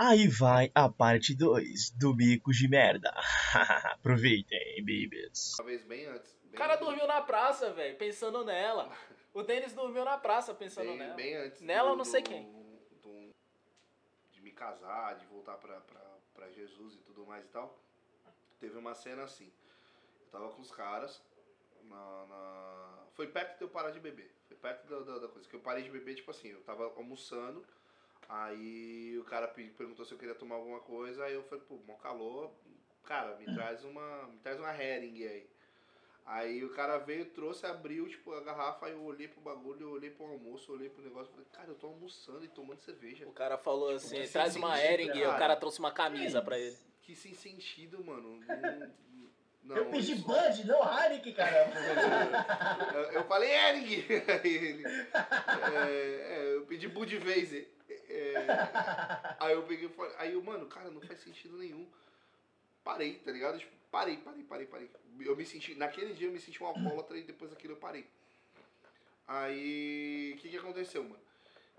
Aí vai a parte 2 do Bicos de Merda. Aproveitem, babies. Talvez bem antes. Bem, O cara dormiu na praça, velho, pensando nela. O Denis dormiu na praça pensando bem, nela. bem antes. Nela do- eu não sei do- quem. do- de me casar, de voltar pra, pra, pra Jesus e tudo mais e tal. Teve uma cena assim. Eu tava com os caras. Na, na- Foi perto de eu parar de beber. Foi perto da, da, da coisa. Que eu parei de beber, tipo assim, eu tava almoçando. Aí o cara pe- perguntou se eu queria tomar alguma coisa. Aí eu falei, pô, mó calor. Cara, me traz uma. Me traz uma herring aí. Aí o cara veio, trouxe, abriu, tipo, a garrafa, aí eu olhei pro bagulho, eu olhei pro almoço, eu olhei pro negócio, falei, cara, eu tô almoçando e tomando cerveja. O cara falou assim, que traz uma sentido, Ering e o cara. trouxe uma camisa pra ele. Que sem sentido, mano. Não, não, eu pedi isso- Bud, não Heineken, caramba. eu, eu falei Ering! Aí ele. É, é, eu pedi Budweiser. Aí eu peguei e falei. Aí eu, mano, cara, não faz sentido nenhum. Parei, tá ligado? Tipo, parei, parei, parei, parei. Eu me senti. Naquele dia eu me senti um alcoólatra e depois daquilo eu parei. Aí. O que, que aconteceu, mano?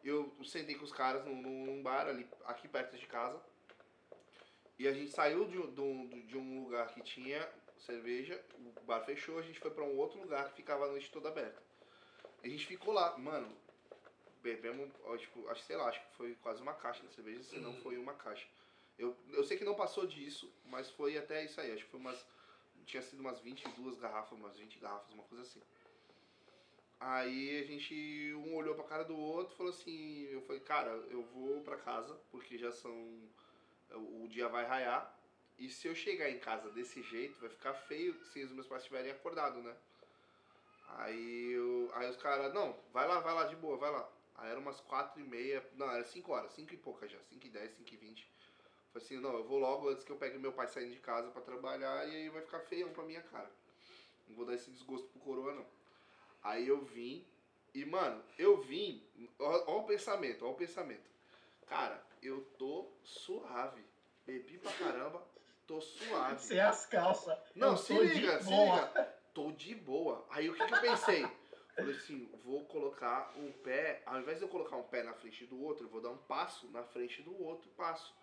Eu sentei com os caras num, num bar ali, aqui perto de casa. E a gente saiu de, de de um lugar que tinha cerveja, o bar fechou, a gente foi pra um outro lugar que ficava a noite toda aberta. A gente ficou lá, mano, bebemos, tipo, acho, sei lá, acho que foi quase uma caixa de cerveja, se não foi uma caixa. Eu, eu sei que não passou disso, mas foi até isso aí, acho que foi umas, tinha sido umas 22 garrafas, umas 20 garrafas, uma coisa assim. Aí a gente, um olhou pra cara do outro e falou assim, eu falei, cara, eu vou pra casa, porque já são, o o dia vai raiar, e se eu chegar em casa desse jeito, vai ficar feio se os meus pais estiverem acordados, né? Aí, eu, aí os caras, não, vai lá, vai lá, de boa, vai lá. Aí era umas quatro e meia, não, era cinco horas, cinco e pouca já, cinco e dez, cinco e vinte. Falei assim, não, eu vou logo antes que eu pegue meu pai saindo de casa pra trabalhar e aí vai ficar feião pra minha cara. Não vou dar esse desgosto pro coroa, não. Aí eu vim, e mano, eu vim, ó, ó o pensamento, ó o pensamento. Cara, eu tô suave, bebi pra caramba, tô suave. Sem as calças. Não, se liga, se boa. liga. Tô de boa. Aí o que, que eu pensei? Falei assim, vou colocar um pé, ao invés de eu colocar um pé na frente do outro, eu vou dar um passo na frente do outro passo.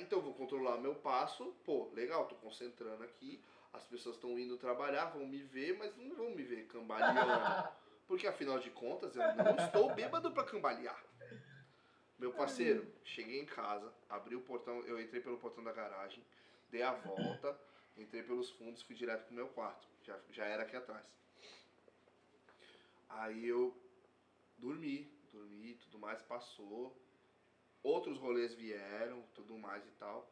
Então eu vou controlar meu passo, pô, legal, tô concentrando aqui, as pessoas estão indo trabalhar, vão me ver, mas não vão me ver cambaleando. Porque afinal de contas, eu não estou bêbado pra cambalear. Meu parceiro, cheguei em casa, abri o portão, eu entrei pelo portão da garagem, dei a volta, entrei pelos fundos, fui direto pro meu quarto. Já, já era aqui atrás. Aí eu dormi, dormi, tudo mais, passou. Outros rolês vieram, tudo mais e tal.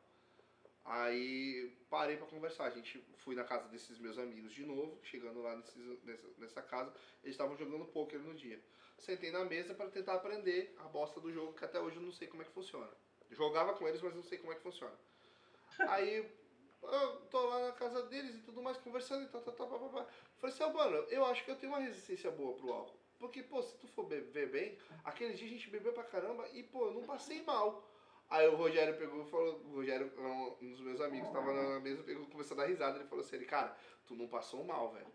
Aí parei pra conversar. A gente fui na casa desses meus amigos de novo, chegando lá nesses- nessa, nessa casa, eles estavam jogando poker no dia. Sentei na mesa para tentar aprender a bosta do jogo, que até hoje eu não sei como é que funciona. Jogava com eles, mas não sei como é que funciona. Aí eu tô lá na casa deles e tudo mais, conversando e tal, tal, tal, papapá. Falei assim, ó, mano, eu acho que eu tenho uma resistência boa pro álcool. Porque, pô, se tu for beber bem, aquele dia a gente bebeu pra caramba e, pô, eu não passei mal. Aí o Rogério pegou e falou, o Rogério, um dos meus amigos, tava na mesa, pegou, começou a dar risada, ele falou assim, ele, cara, tu não passou mal, velho.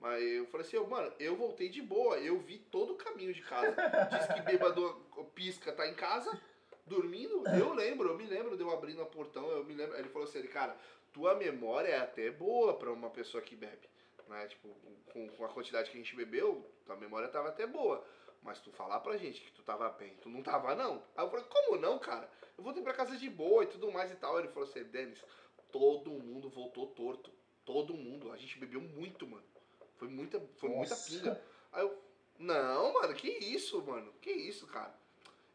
Mas eu falei assim, mano, eu voltei de boa, eu vi todo o caminho de casa. Diz que bêbado pisca, tá em casa, dormindo. Eu lembro, eu me lembro de eu abrindo a portão, eu me lembro. Ele falou assim, ele, cara, tua memória é até boa pra uma pessoa que bebe. Né? Tipo, com, com a quantidade que a gente bebeu, tua memória tava até boa. Mas tu falar pra gente que tu tava bem, tu não tava não. Aí eu falei, como não, cara? Eu voltei pra casa de boa e tudo mais e tal. Ele falou assim, Denis, todo mundo voltou torto. Todo mundo. A gente bebeu muito, mano. Foi muita, foi muita Nossa. pinga. Aí eu, não, mano, que isso, mano? Que isso, cara?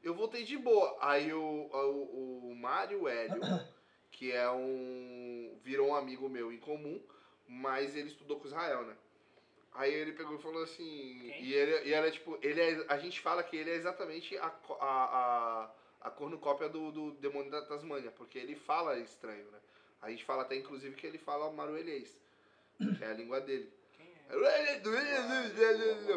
Eu voltei de boa. Aí o, o, o Mário Hélio, que é um. virou um amigo meu em comum, mas ele estudou com Israel, né? Aí ele pegou e falou assim. Quem? E ele, e ela, tipo, ele é, a gente fala que ele é exatamente a, a, a, a cornucópia do, do demônio da Tasmânia, porque ele fala estranho, né? A gente fala até, inclusive, que ele fala maruelês, que é a língua dele.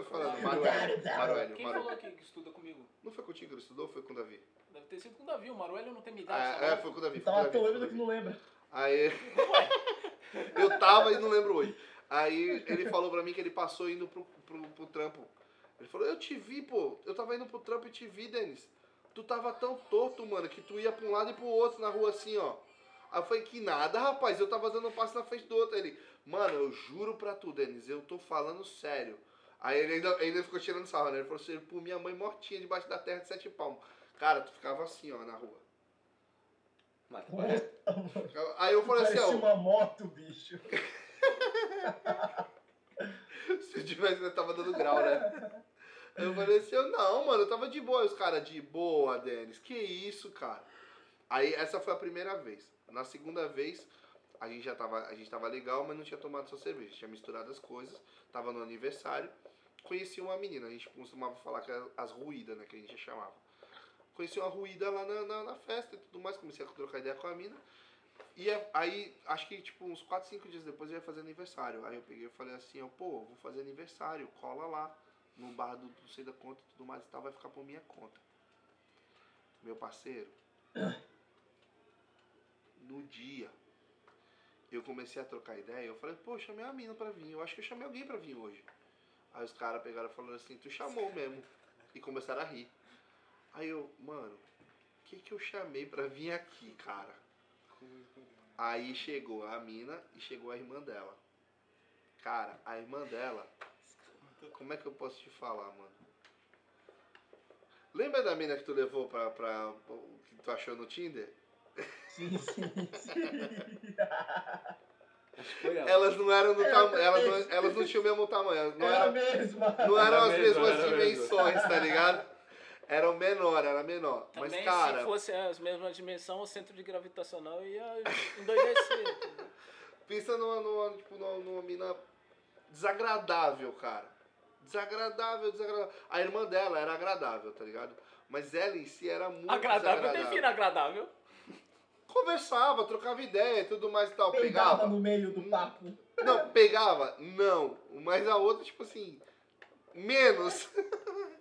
Falando, Maruélio, Maruélio, Quem Maruélio. falou aqui que estuda comigo? Não foi contigo que ele estudou? Foi com o Davi? Deve ter sido com o Davi, o Maruelio não tem minha idade. Ah, sabe? é, foi com o Davi. Foi com Tava Davi, tão foi com o bêbado que Davi. não lembra. Aí. eu tava e não lembro hoje. Aí ele falou pra mim que ele passou indo pro, pro, pro trampo. Ele falou, eu te vi, pô. Eu tava indo pro trampo e te vi, Denis. tu tava tão torto, mano, que tu ia pra um lado e pro outro na rua assim, ó. Aí eu falei, que nada, rapaz, eu tava dando um passo na frente do outro. Aí ele, mano, eu juro pra tu, Denis, eu tô falando sério. Aí ele ainda, ainda ficou tirando sarro, né? Ele falou assim, por minha mãe mortinha debaixo da terra de sete palmos. Cara, tu ficava assim, ó, na rua. Mas, Aí eu falei assim, ó, uma moto, bicho. se eu tivesse, eu tava dando grau, né? Eu falei assim, eu, não, mano, eu tava de boa. Os caras, de boa, Denis, que isso, cara? Aí essa foi a primeira vez. Na segunda vez, a gente já tava, a gente tava legal, mas não tinha tomado só cerveja. Tinha misturado as coisas, tava no aniversário. Conheci uma menina, a gente costumava falar que era as ruídas, né, que a gente chamava. Conheci uma ruída lá na, na, na festa e tudo mais, comecei a trocar ideia com a mina. E é- aí, acho que tipo uns 4, 5 dias depois eu ia fazer aniversário. Aí eu peguei e falei assim, ó, pô, vou fazer aniversário, cola lá no bar do não sei da conta e tudo mais e tal, vai ficar por minha conta. Meu parceiro, no dia, eu comecei a trocar ideia, eu falei, pô, eu chamei a mina pra vir, eu acho que eu chamei alguém pra vir hoje. Aí os caras pegaram falaram assim, tu chamou mesmo. E começaram a rir. Aí eu, mano, o que que eu chamei pra vir aqui, cara? Aí chegou a mina e chegou a irmã dela. Cara, a irmã dela, como é que eu posso te falar, mano? Lembra da mina que tu levou pra, pra que tu achou no Tinder? Sim, sim. Elas não eram do Era tamanho, elas não, elas não tinham o mesmo tamanho, não Era era, mesma. não eram Era as mesmo, mesmas era mesmo. dimensões, tá ligado? Eram menor, era menor. Também, Mas, cara, se fosse as mesmas dimensões, o centro de gravitacional ia endoidecer. pensa numa, numa, tipo, numa, numa mina desagradável, cara. Desagradável, desagradável. A irmã dela era agradável, tá ligado? Mas ela em si era muito agradável, desagradável. defina agradável. Conversava, trocava ideia e tudo mais e tal. Pegava Pegava. no meio do papo. Não, pegava? Não. Mas a outra, tipo assim, menos.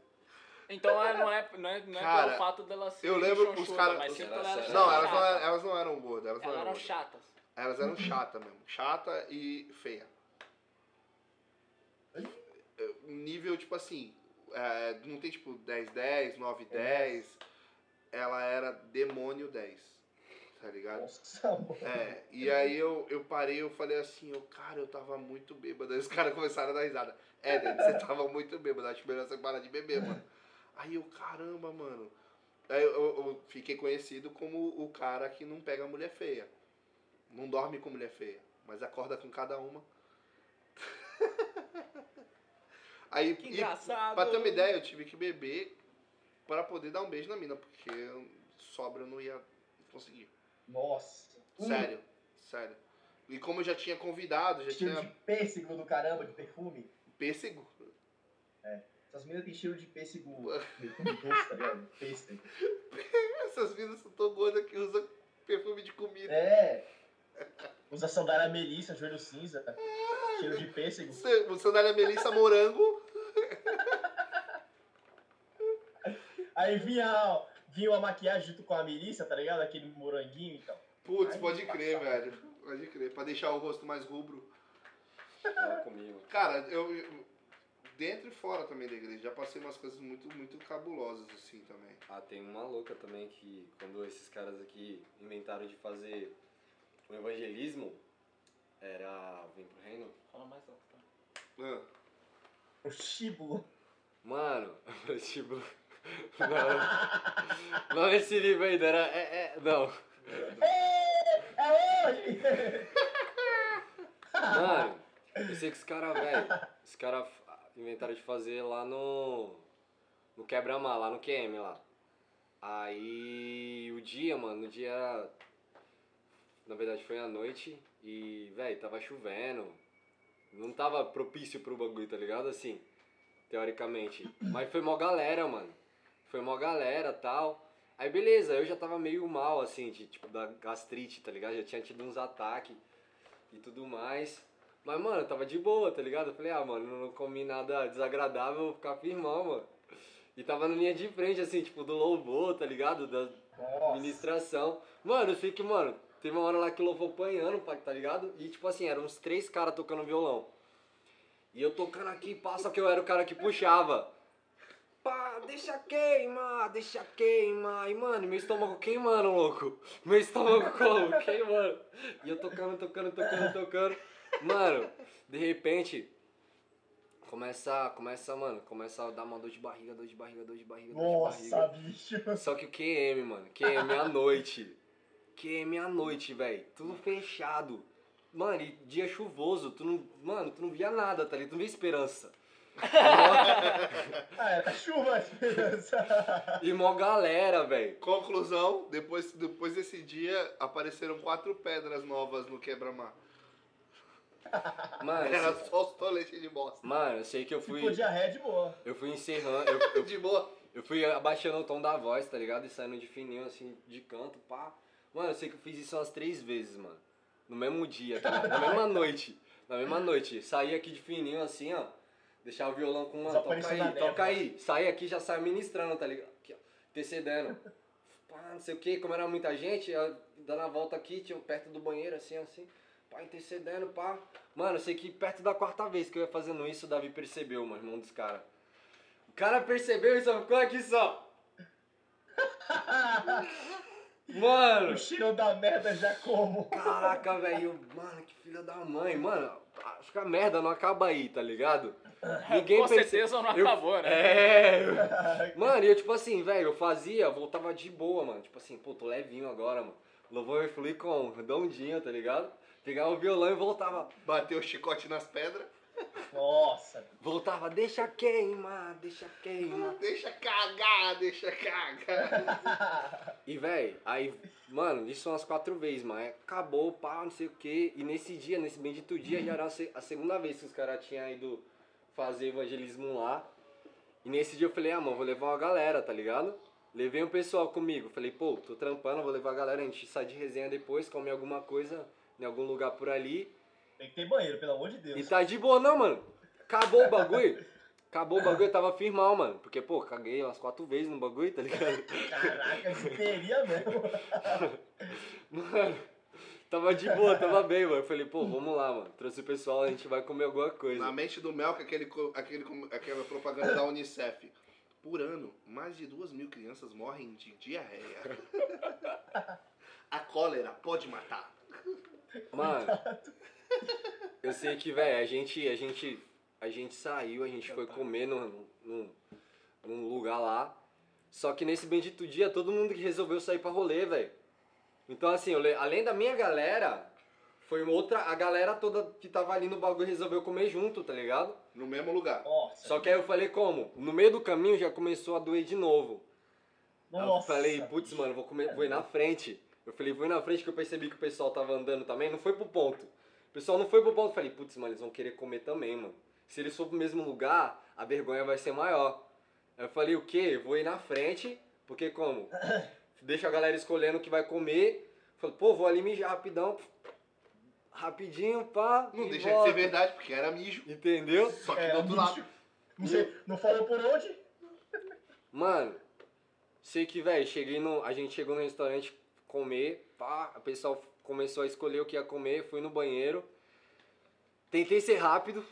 Então é, não é, não é, não é Cara, pelo fato dela ser eu lembro chonchuda, os cara- mas os- sim Era pela ela sério. ser Não, elas não, elas não eram gordas. Elas não Elas eram eram chatas. Elas eram chata mesmo. Chata e feia. Nível, tipo assim, é, não tem tipo 10, 10, 9, 10. Ela era demônio 10. Tá ligado? Nossa, mano. É, e aí eu, eu parei, eu falei assim, eu, cara, eu tava muito bêbado. Aí os caras começaram a dar risada. É, você tava muito bêbado, acho melhor você parar de beber, mano. Aí eu, caramba, mano. Aí eu, eu- fiquei conhecido como o cara que não pega mulher feia. Não dorme com mulher feia, mas acorda com cada uma. Aí, Que e, engraçado. pra ter uma ideia, eu tive que beber para poder dar um beijo na mina, porque sobra eu não ia conseguir. Nossa. Um Sério, sério. E como eu já tinha convidado, já Cheiro tinha de pêssego do caramba, de perfume. pêssego. Essas meninas têm cheiro de pêssego. Perfume doce, tá ligado? Pêssego. Essas vidas são tão gordas que usam perfume de comida. É. Usa sandália melissa, joelho cinza. Cheiro de pêssego. Sandália Melissa Morango. Aí vinha, vinha uma maquiagem junto com a melissa, tá ligado? Aquele moranguinho então. Putz, Ai, pode crer, velho. Pode crer. Pra deixar o rosto mais rubro. Comigo. Cara, eu, eu- Dentro e fora também da igreja. Já passei umas coisas muito, muito cabulosas, assim, também. Ah, tem uma louca também que quando esses caras aqui inventaram de fazer o evangelismo, era. Vem pro reino? Fala mais alto, tá? Ah, O Shibo. Mano, tipo. Não, não esse livro ainda, era. É, é, não. É hoje! Mano, eu sei que os caras, velho, os caras inventaram de fazer lá no. No quebra-mar, lá no QM lá. Aí o dia, mano, o dia. Na verdade foi à noite e, velho, tava chovendo. Não tava propício pro bagulho, tá ligado? Assim, teoricamente. Mas foi mó galera, mano. Foi mó galera tal. Aí beleza, eu já tava meio mal, assim, de, tipo, da gastrite, tá ligado? Já tinha tido uns ataques e tudo mais. Mas, mano, eu tava de boa, tá ligado? Eu falei, ah, mano, não comi nada desagradável, vou ficar firmão, mano. E tava na linha de frente, assim, tipo, do louvor, tá ligado? Da Nossa. ministração. Mano, eu sei que, mano, teve uma hora lá que o louvor apanhando, tá ligado? E, tipo assim, eram uns três caras tocando violão. E eu tocando aqui, passa que eu era o cara que puxava. Pá, deixa queimar, deixa queimar. E, mano, meu estômago queimando, louco. Meu estômago como? Queimando. E eu tocando, tocando, tocando, tocando. Mano, de repente, começa, começa, mano, começa a dar uma dor de barriga, dor de barriga, dor de barriga, dor de Nossa, barriga. bicho. Só que o QM, mano, QM à noite. QM à noite, velho. Tudo fechado. Mano, e dia chuvoso, tu não. Mano, tu não via nada, tá ligado? Tu não via esperança. Ah, é, tá chuva. E mó galera, velho. Conclusão, depois, depois desse dia apareceram quatro pedras novas no quebra-mar. Mano, Era só os toletes de bosta. mano, eu sei que eu fui. for diarreia, de boa. Eu fui encerrando. Eu, eu, De boa. eu fui abaixando o tom da voz, tá ligado? E saindo de fininho, assim, de canto, pá. Mano, eu sei que eu fiz isso umas três vezes, mano. No mesmo dia, tá? Na mesma noite. Na mesma noite. Saí aqui de fininho, assim, ó. Deixar o violão com, mano, toca Desapareceu na aí, toca aí. Saí aqui já saio ministrando, tá ligado? Aqui, ó. Intercedendo. Pá, não sei o que, como era muita gente, eu dando a volta aqui, tinha perto do banheiro, assim, assim. Pá, intercedendo, pá. Mano, eu sei que perto da quarta vez que eu ia fazendo isso, o Davi percebeu, mano, irmão dos caras. O cara percebeu e só ficou aqui só. Mano, O cheiro da merda já como. caraca, velho. Mano, que filha da mãe. Mano, acho que a merda não acaba aí, tá ligado? Ninguém Com certeza não eu- acabou, né? É. Mano, e eu tipo assim, velho, eu fazia, voltava de boa, mano. Tipo assim, pô, tô levinho agora, mano. Louvor vai fluir com redondinho, tá ligado? Pegava o violão e voltava. Bateu o chicote nas pedras. Nossa. Voltava, deixa queimar, deixa queimar. Deixa cagar, deixa cagar. E, velho, aí, mano, isso umas quatro vezes, mas acabou, pá, não sei o quê. E nesse dia, nesse bendito dia, já era a se- a segunda vez que os caras tinham ido fazer evangelismo lá. E nesse dia eu falei, ah, mano, vou levar uma galera, tá ligado? Levei um pessoal comigo. Falei, pô, tô trampando, vou levar a galera, a gente sai de resenha depois, come alguma coisa em algum lugar por ali. Tem que ter banheiro, pelo amor de Deus. E tá de boa, não, mano. Acabou o bagulho. Acabou o bagulho, eu tava firmão, mano. Porque, pô, caguei umas quatro vezes no bagulho, tá ligado? Caraca, histeria mesmo. Mano, tava de boa, tava bem, mano. Eu falei, pô, vamos lá, mano. Trouxe o pessoal, a gente vai comer alguma coisa. Na mente do Mel, que aquele, aquele, aquela propaganda da Unicef. Por ano, mais de duas mil crianças morrem de diarreia. A cólera pode matar. Mano, eu sei que, velho, a gente, a gente, a gente saiu, a gente foi comer num, num, num lugar lá. Só que nesse bendito dia, todo mundo que resolveu sair pra rolê, velho. Então, assim, eu além da minha galera, foi outra, a galera toda que tava ali no bagulho resolveu comer junto, tá ligado? No mesmo lugar. Nossa. Só que aí eu falei, como? No meio do caminho já começou a doer de novo. Aí eu Nossa. falei, putz, mano, vou, comer, vou ir na frente. Eu falei, vou ir na frente que eu percebi que o pessoal tava andando também, não foi pro ponto. O pessoal não foi pro ponto, eu falei, putz, mano, eles vão querer comer também, mano. Se eles for pro mesmo lugar, a vergonha vai ser maior. Aí eu falei, o quê? Vou ir na frente, porque como? Deixa a galera escolhendo o que vai comer. Falei, pô, vou ali mijar rapidão. Rapidinho, pá. Não e deixa de volto. ser verdade, porque era mijo. Entendeu? Só que É, do outro lado. Não, sei, não falou por onde? Mano, sei que, velho, cheguei no. A gente chegou no restaurante comer, pá, o pessoal começou a escolher o que ia comer, fui no banheiro. Tentei ser rápido,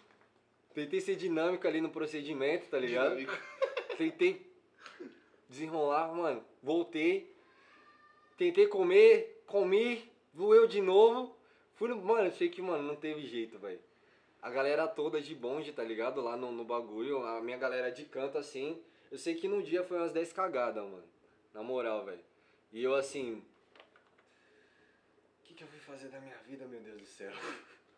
tentei ser dinâmico ali no procedimento, tá ligado? Dinâmico. Tentei desenrolar, mano. Voltei. Tentei comer, comi, doeu de novo. Fui no. Mano, sei que, mano, não teve jeito, velho. A galera toda de bonde, tá ligado? Lá no, no bagulho. A minha galera de canto, assim. Eu sei que no dia foi umas 10 cagadas, mano. Na moral, velho. E eu, assim. O que, que eu fui fazer da minha vida, meu Deus do céu?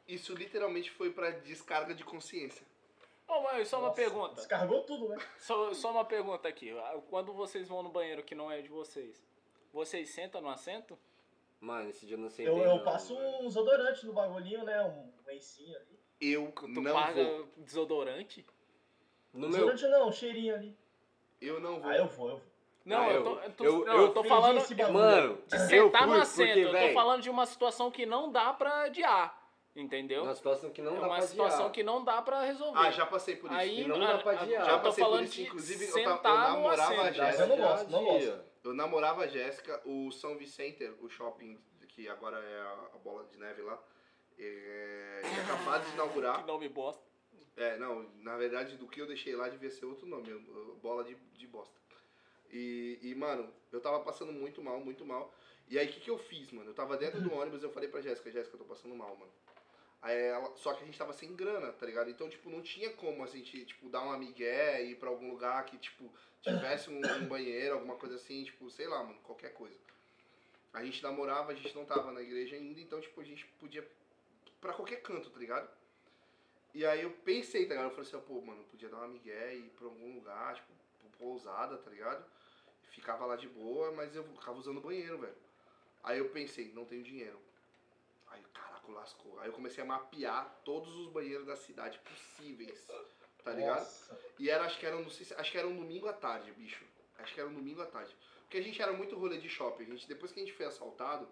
Isso literalmente foi pra descarga de consciência. Ô, mãe, só uma Nossa, pergunta. Descarregou tudo, né? Só, só uma pergunta aqui. Quando vocês vão no banheiro que não é de vocês, vocês sentam no assento? Mano, esse dia eu não sentei. Eu, eu não, passo um desodorante no bagulhinho, né? Um lencinho ali. Eu Tu não paga vou. desodorante? No meu. Desodorante não, um cheirinho ali. Eu não vou. Ah, eu vou, eu vou. Não, Ah, eu eu- tô, eu tô, eu- não, eu eu tô falando. Mano, de sentar no assento. porque, eu tô véi, falando de uma situação que não dá pra adiar. Entendeu? Uma situação que não é dá uma pra situação adiar. que não dá pra resolver. Ah, já passei por isso. Aí não dá pra a- a- adiar. eu Já passei por isso, de inclusive, eu eu namorava a. Jéssica. eu não gosto, não gosto. Eu namorava a Jéssica, o São Vicente, o shopping que agora é a, a bola de neve lá, é, tinha acabado de Que inaugurar. não me bosta. É, não, na verdade, do que eu deixei lá devia ser outro nome, bola de, de bosta. E, e, mano, eu tava passando muito mal, muito mal. E aí, o que, que eu fiz, mano? Eu tava dentro do ônibus eu falei pra Jéssica, Jéssica, eu tô passando mal, mano. Aí ela, só que a gente tava sem grana, tá ligado? Então, tipo, não tinha como a gente, tipo, dar uma migué e ir pra algum lugar que, tipo, tivesse um, um banheiro, alguma coisa assim, tipo, sei lá, mano, qualquer coisa. A gente namorava, a gente não tava na igreja ainda, então, tipo, a gente podia pra qualquer canto, tá ligado? E aí eu pensei, tá ligado? Eu falei assim, pô, mano, podia dar uma migué e ir pra algum lugar, tipo, pousada, tá ligado? Ficava lá de boa, mas eu ficava usando o banheiro, velho. Aí eu pensei, não tenho dinheiro. Aí, caraca, lascou. Aí eu comecei a mapear todos os banheiros da cidade possíveis, tá ligado? Nossa. E era, acho que era, um- não sei se, acho que era um domingo à tarde, bicho. Acho que era um domingo à tarde. Porque a gente era muito rolê de shopping. A gente, depois que a gente foi assaltado,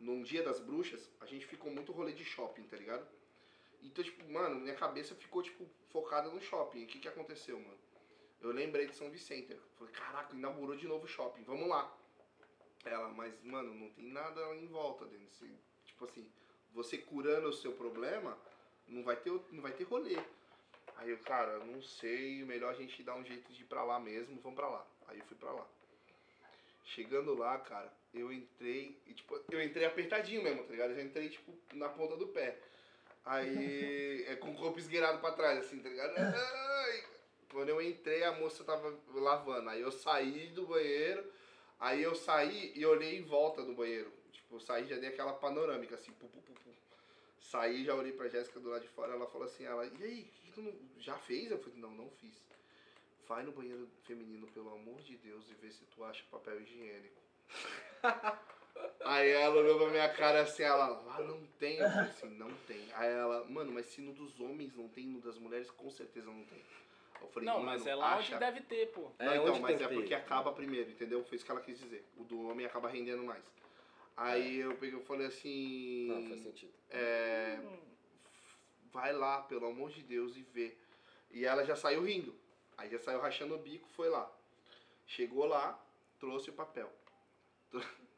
num dia das bruxas, a gente ficou muito rolê de shopping, tá ligado? Então, tipo, mano, minha cabeça ficou, tipo, focada no shopping. O que que aconteceu, mano? Eu lembrei de São Vicente. Eu Falei, caraca, inaugurou de novo o shopping, vamos lá. Ela, mas, mano, não tem nada em volta dentro. Você- tipo assim, você curando o seu problema, não vai ter, não vai ter rolê. Aí eu, cara, não sei, melhor a gente dar um jeito de ir pra lá mesmo, vamos pra lá. Aí eu fui pra lá. Chegando lá, cara, eu entrei, e, tipo, eu entrei apertadinho mesmo, tá ligado? Eu já entrei, tipo, na ponta do pé. Aí, é com o corpo esgueirado pra trás, assim, tá ligado? Ai! Quando eu entrei, a moça tava lavando. Aí eu saí do banheiro, aí eu saí e olhei em volta do banheiro. Tipo, eu saí já dei aquela panorâmica, assim, pu, pu, pu, pu. Saí, já olhei pra Jéssica do lado de fora, ela falou assim, ela, e aí, que que tu não, já fez? Eu falei, não, não fiz. Vai no banheiro feminino, pelo amor de Deus, e vê se tu acha papel higiênico. Aí ela olhou pra minha cara assim, ela, lá não tem. Eu falei assim, não tem. Aí ela, mano, mas se no dos homens não tem, no das mulheres com certeza não tem. Eu falei, Não, mas é lá acha... onde deve ter, pô. É, Não, então, onde mas é que porque ter. acaba primeiro, entendeu? Foi isso que ela quis dizer. O do homem acaba rendendo mais. Aí eu peguei e falei assim. Não, faz sentido. É, vai lá, pelo amor de Deus, e vê. E ela já saiu rindo. Aí já saiu rachando o bico, foi lá. Chegou lá, trouxe o papel.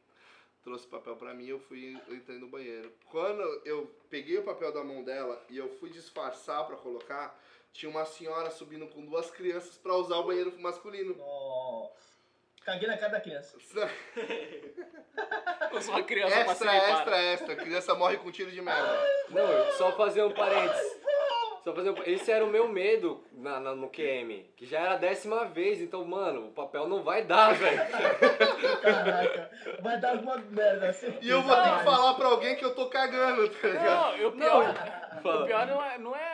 trouxe o papel pra mim, eu fui, eu entrei no banheiro. Quando eu peguei o papel da mão dela e eu fui disfarçar pra colocar, tinha uma senhora subindo com duas crianças pra usar o banheiro masculino. Nossa. Caguei na cara da criança. Eu sou uma criança Extra, extra, extra. Criança morre com tiro de merda. Não, só fazer um parênteses. Só fazer um... Esse era o meu medo na, na- no QM. Que já era a décima vez, então, mano, o papel não vai dar, velho. Caraca. Vai dar alguma merda. certeza. E eu vou ter que falar pra alguém que eu tô cagando, tá ligado? Não, e o pior, o Fala. pior não é, não é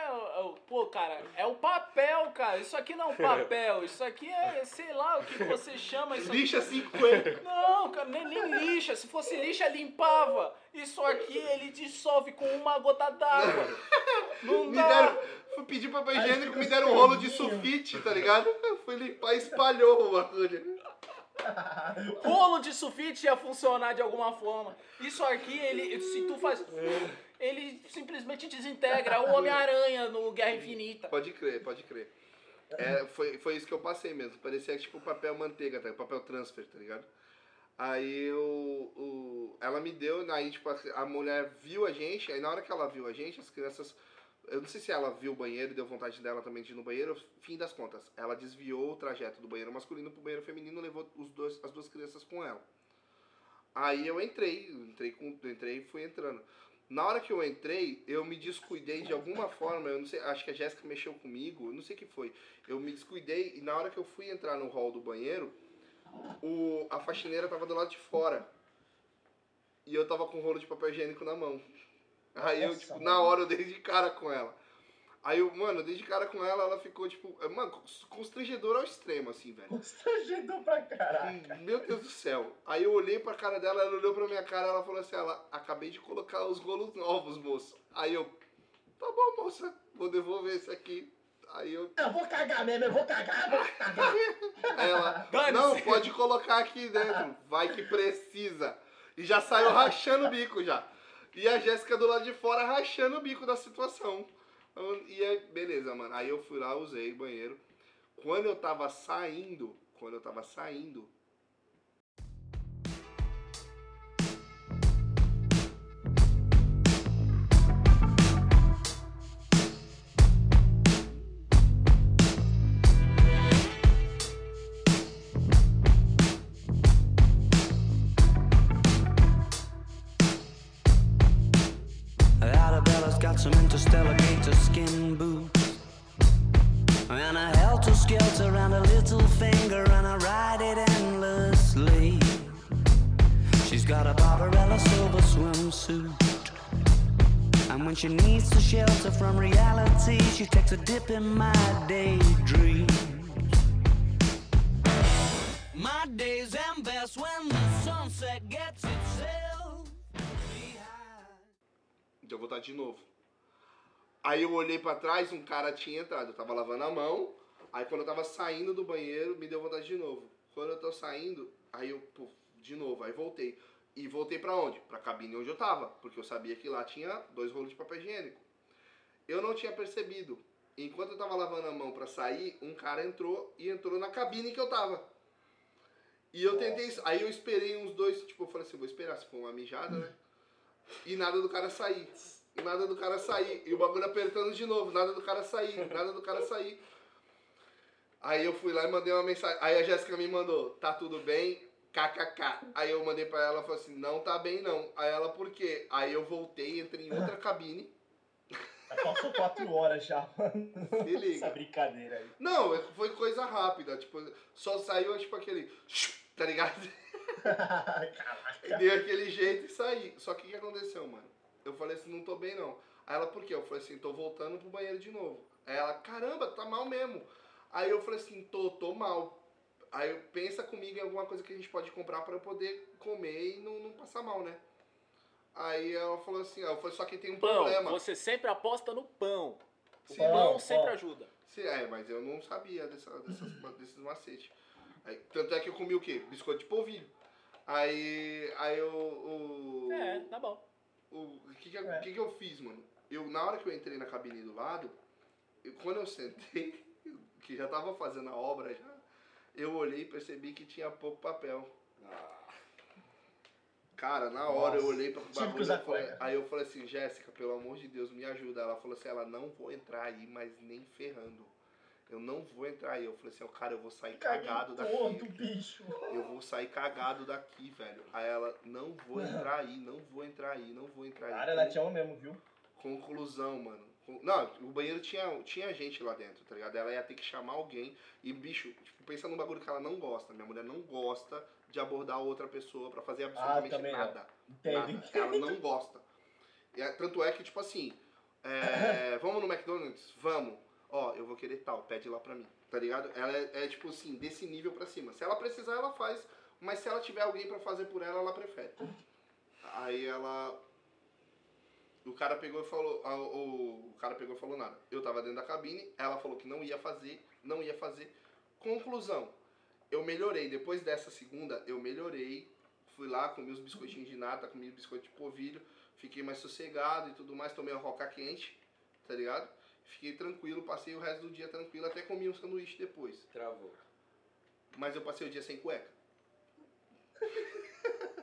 o- o- pô, cara, é o papel, cara. Isso aqui não é um papel, isso aqui é, sei lá, o que você chama isso aqui. Lixa 50. Não, cara, nem, nem lixa. Se fosse lixa, limpava. Isso aqui ele dissolve com uma gota d'água. Não Me dá. deram, fui pedir papel higiênico, me deram um rolo de sulfite, tá ligado? Eu fui limpar e espalhou o bagulho. Rolo de sulfite ia funcionar de alguma forma. Isso aqui, ele, se tu faz. Ele simplesmente desintegra o Homem-Aranha no Guerra Infinita. Pode crer, pode crer. É, foi, foi isso que eu passei mesmo. Parecia tipo papel manteiga, tá? papel transfer, tá ligado? Aí o, o, ela me deu, aí tipo, a, mulher viu a gente, aí na hora que ela viu a gente, as crianças. Eu não sei se ela viu o banheiro deu vontade dela também de ir no banheiro, fim das contas. Ela desviou o trajeto do banheiro masculino pro banheiro feminino levou os dois, as duas crianças com ela. Aí eu entrei, entrei, com, entrei e fui entrando. Na hora que eu entrei, eu me descuidei de alguma forma, eu não sei, acho que a Jéssica mexeu comigo, não sei o que foi. Eu me descuidei e na hora que eu fui entrar no hall do banheiro, o, a faxineira tava do lado de fora. E eu tava com um rolo de papel higiênico na mão. Aí eu, tipo, na hora eu dei de cara com ela. Aí eu, mano, eu dei de cara com ela, ela ficou, tipo, mano, constrangedor ao extremo, assim, velho. Constrangedor pra caralho. Hum, Meu Deus do céu. Aí eu olhei pra cara dela, ela olhou pra minha cara, ela falou assim, ela, acabei de colocar os rolos novos, moço. Aí eu, tá bom, moça, vou devolver esse aqui. Aí eu, Eu vou cagar mesmo, eu vou cagar, eu vou cagar. aí ela, não, pode colocar aqui dentro, vai que precisa. E já saiu rachando o bico já. E a Jéssica do lado de fora rachando o bico da situação. E aí, beleza, mano. Aí eu fui lá, usei banheiro. Quando eu tava saindo, quando eu tava saindo, shelter from reality, she takes a dip in my daydream. My days end best when the sunset gets itself behind. Deu vontade de novo. Aí eu olhei pra trás, um cara tinha entrado. Eu tava lavando a mão. Aí quando eu tava saindo do banheiro, me deu vontade de novo. Quando eu tô saindo, aí eu, de novo, aí voltei. E voltei pra onde? Pra cabine onde eu tava. Porque eu sabia que lá tinha dois rolos de papel higiênico. Eu não tinha percebido. Enquanto eu tava lavando a mão pra sair, um cara entrou e entrou na cabine que eu tava. E eu tentei. Aí eu esperei uns dois, tipo, eu falei assim, vou esperar se for uma mijada, né? E nada do cara sair. E nada do cara sair. E o bagulho apertando de novo, nada do cara sair, nada do cara sair. Aí eu fui lá e mandei uma mensagem. Aí a Jéssica me mandou, tá tudo bem? KKK. Aí eu mandei pra ela e falei assim, não tá bem não. Aí ela, por quê? Aí eu voltei, entrei em outra cabine. Passou quatro horas já, mano. Se liga. Essa brincadeira aí. Não, foi coisa rápida. Tipo, só saiu tipo aquele. Tá ligado? Caraca. Dei aquele jeito e saí. Só que o que aconteceu, mano? Eu falei assim, não tô bem não. Aí ela, por quê? Eu falei assim, tô voltando pro banheiro de novo. Aí ela, caramba, tá mal mesmo. Aí eu falei assim, tô, tô mal. Aí eu, pensa comigo em alguma coisa que a gente pode comprar pra eu poder comer e não, não passar mal, né? Aí ela falou assim, ó, eu falei, só que tem um Pão, problema. você sempre aposta no pão. O Sim, pão Pão, sempre pão. ajuda. Sim, é, mas eu não sabia dessa, dessas, desses macetes. Aí, tanto é que eu comi o quê? Biscoito de polvilho. Aí, aí eu, o, É, tá bom. o que que, É. que que eu fiz, mano? Eu, na hora que eu entrei na cabine do lado, eu- quando eu sentei, que já tava fazendo a obra já, eu olhei e percebi que tinha pouco papel. Cara, na hora eu olhei pra tive que usar falei- cueca. aí eu falei assim, Jéssica, pelo amor de Deus, me ajuda. Ela falou assim, ela não vou entrar aí, mas nem ferrando. Eu não vou entrar aí. Eu falei assim, ó, cara, eu vou sair cagado Caguei daqui. todo, bicho. Eu vou sair cagado daqui, velho. Aí ela, não vou entrar aí, não vou entrar aí, não vou entrar aí. Cara, ela te ama mesmo, viu? Conclusão, mano. Não, o banheiro tinha, tinha gente lá dentro, tá ligado? Ela ia ter que chamar alguém. E, bicho, tipo, pensa num bagulho que ela não gosta. Minha mulher não gosta de abordar outra pessoa pra fazer absolutamente Ah, também não. nada. Nada. Ela não gosta. E é- tanto é que, tipo assim, é, vamos no McDonald's? Vamos. Ó, eu vou querer tal, pede lá pra mim. Tá ligado? Ela é, é, tipo assim, desse nível pra cima. Se ela precisar, ela faz. Mas se ela tiver alguém pra fazer por ela, ela prefere. Aí ela. O cara pegou e falou. a- O, o cara pegou e falou nada. Eu tava dentro da cabine, ela falou que não ia fazer, não ia fazer. Conclusão. Eu melhorei. Depois dessa segunda, eu melhorei. Fui lá, comi os biscoitinhos de nata, comi biscoito de polvilho. Fiquei mais sossegado e tudo mais. Tomei uma roca quente, tá ligado? Fiquei tranquilo, passei o resto do dia tranquilo. Até comi um sanduíche depois. Travou. Mas eu passei o dia sem cueca.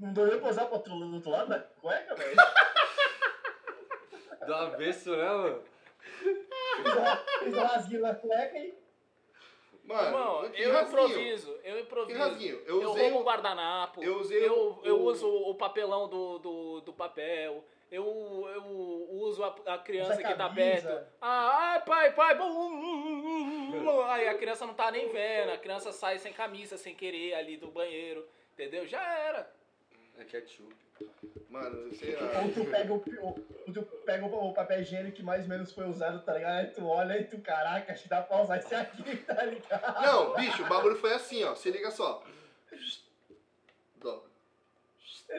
Não deu nem pra usar pro outro, do outro lado da cueca, velho? Do avesso, né, mano? Fiz Fiz um rasguinho na cueca e... Mano, Irmão, eu rasguinho. improviso, eu improviso. Que rasguinho? Eu Eu, roubo o- um guardanapo. eu usei eu, o- eu uso o papelão do, do, do papel. Eu, eu uso a, a criança Usa que tá camisa. perto. Ah, ai, pai, pai. Aí a criança não tá nem vendo. A criança sai sem camisa, sem querer ali do banheiro. Entendeu? Já era. É ketchup. Mano, sei lá. Ou tu pega, o, tu pega o, papel higiênico que mais ou menos foi usado, tá ligado? Aí tu olha e tu, caraca, acho que dá pra usar esse aqui, tá ligado? Não, bicho, o bagulho foi assim, ó. Se liga só. Dobra,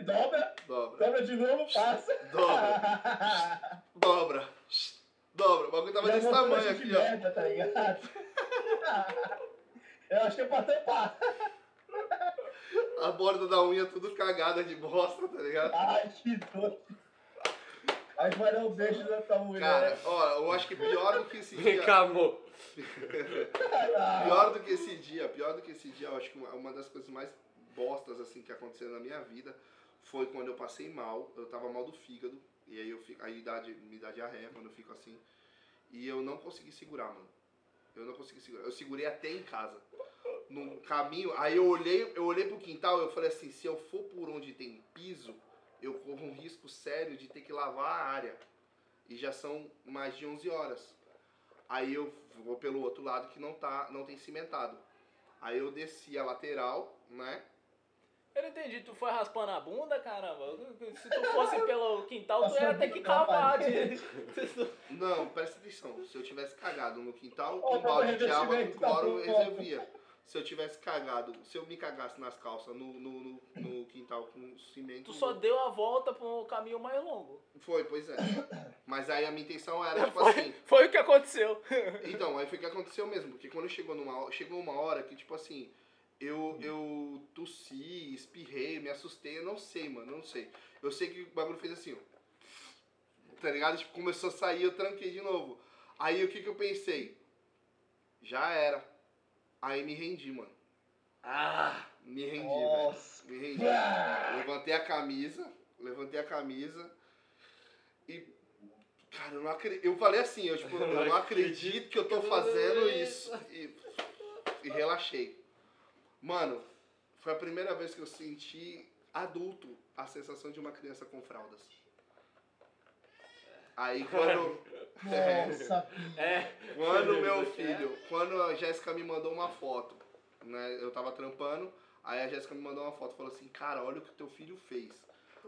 Dobra, dobra, dobra de novo, passa. dobra, dobra, dobra. O bagulho tava E é desse tamanho de aqui, ó. merda, tá ligado? Eu acho que é pra tampar. A borda da unha tudo cagada de bosta, tá ligado? Ai, que doido. Aí vai dar um beijo tua mulher. Cara, ó, eu acho que pior do que esse Vem dia. cá, amor. Pior do que esse dia, pior do que esse dia, eu acho que uma, das coisas mais bostas assim que aconteceram na minha vida foi quando eu passei mal, eu tava mal do fígado, e aí eu fico, a idade me dá diarreia quando eu fico assim, e eu não consegui segurar, mano. Eu não consegui segurar. Eu segurei até em casa. No caminho, aí eu olhei, eu olhei pro quintal, eu falei assim, se eu for por onde tem piso, eu corro um risco sério de ter que lavar a área. E já são mais de 11 horas. Aí eu vou pelo outro lado que não, tá, não tem cimentado. Aí eu desci a lateral, né? Eu não entendi, tu foi raspando a bunda, caramba? Se tu fosse pelo quintal, tu ia ter que pela cavar. De... Não, presta atenção. Se eu tivesse cagado no quintal, Ó, um balde de água com tá cloro resolvia. Se eu tivesse cagado, se eu me cagasse nas calças no, no, no, no quintal com cimento. Tu só deu a volta pro caminho mais longo. Foi, pois é. Mas aí a minha intenção era, tipo Foi, assim. foi o que aconteceu. Então, aí foi o que aconteceu mesmo, porque quando chegou numa chegou uma hora que, tipo assim, eu, eu tossi, espirrei, me assustei, eu não sei, mano, eu não sei. Eu sei que o bagulho fez assim, ó. Tá ligado? Tipo, começou a sair, eu tranquei de novo. Aí o que que eu pensei? Já era. Aí me rendi, mano. Ah! Me rendi, velho. Nossa. Me rendi. Levantei a camisa, levantei a camisa e. Cara, eu não acredito. Eu falei assim, eu, tipo, eu não acredito que eu tô fazendo isso. E, e relaxei. Mano, foi a primeira vez que eu senti adulto a sensação de uma criança com fraldas. Aí quando. É, Nossa, É. quando meu filho, quando a Jéssica me mandou uma foto, né? Eu tava trampando, aí a Jéssica me mandou uma foto, falou assim, cara, olha o que teu filho fez.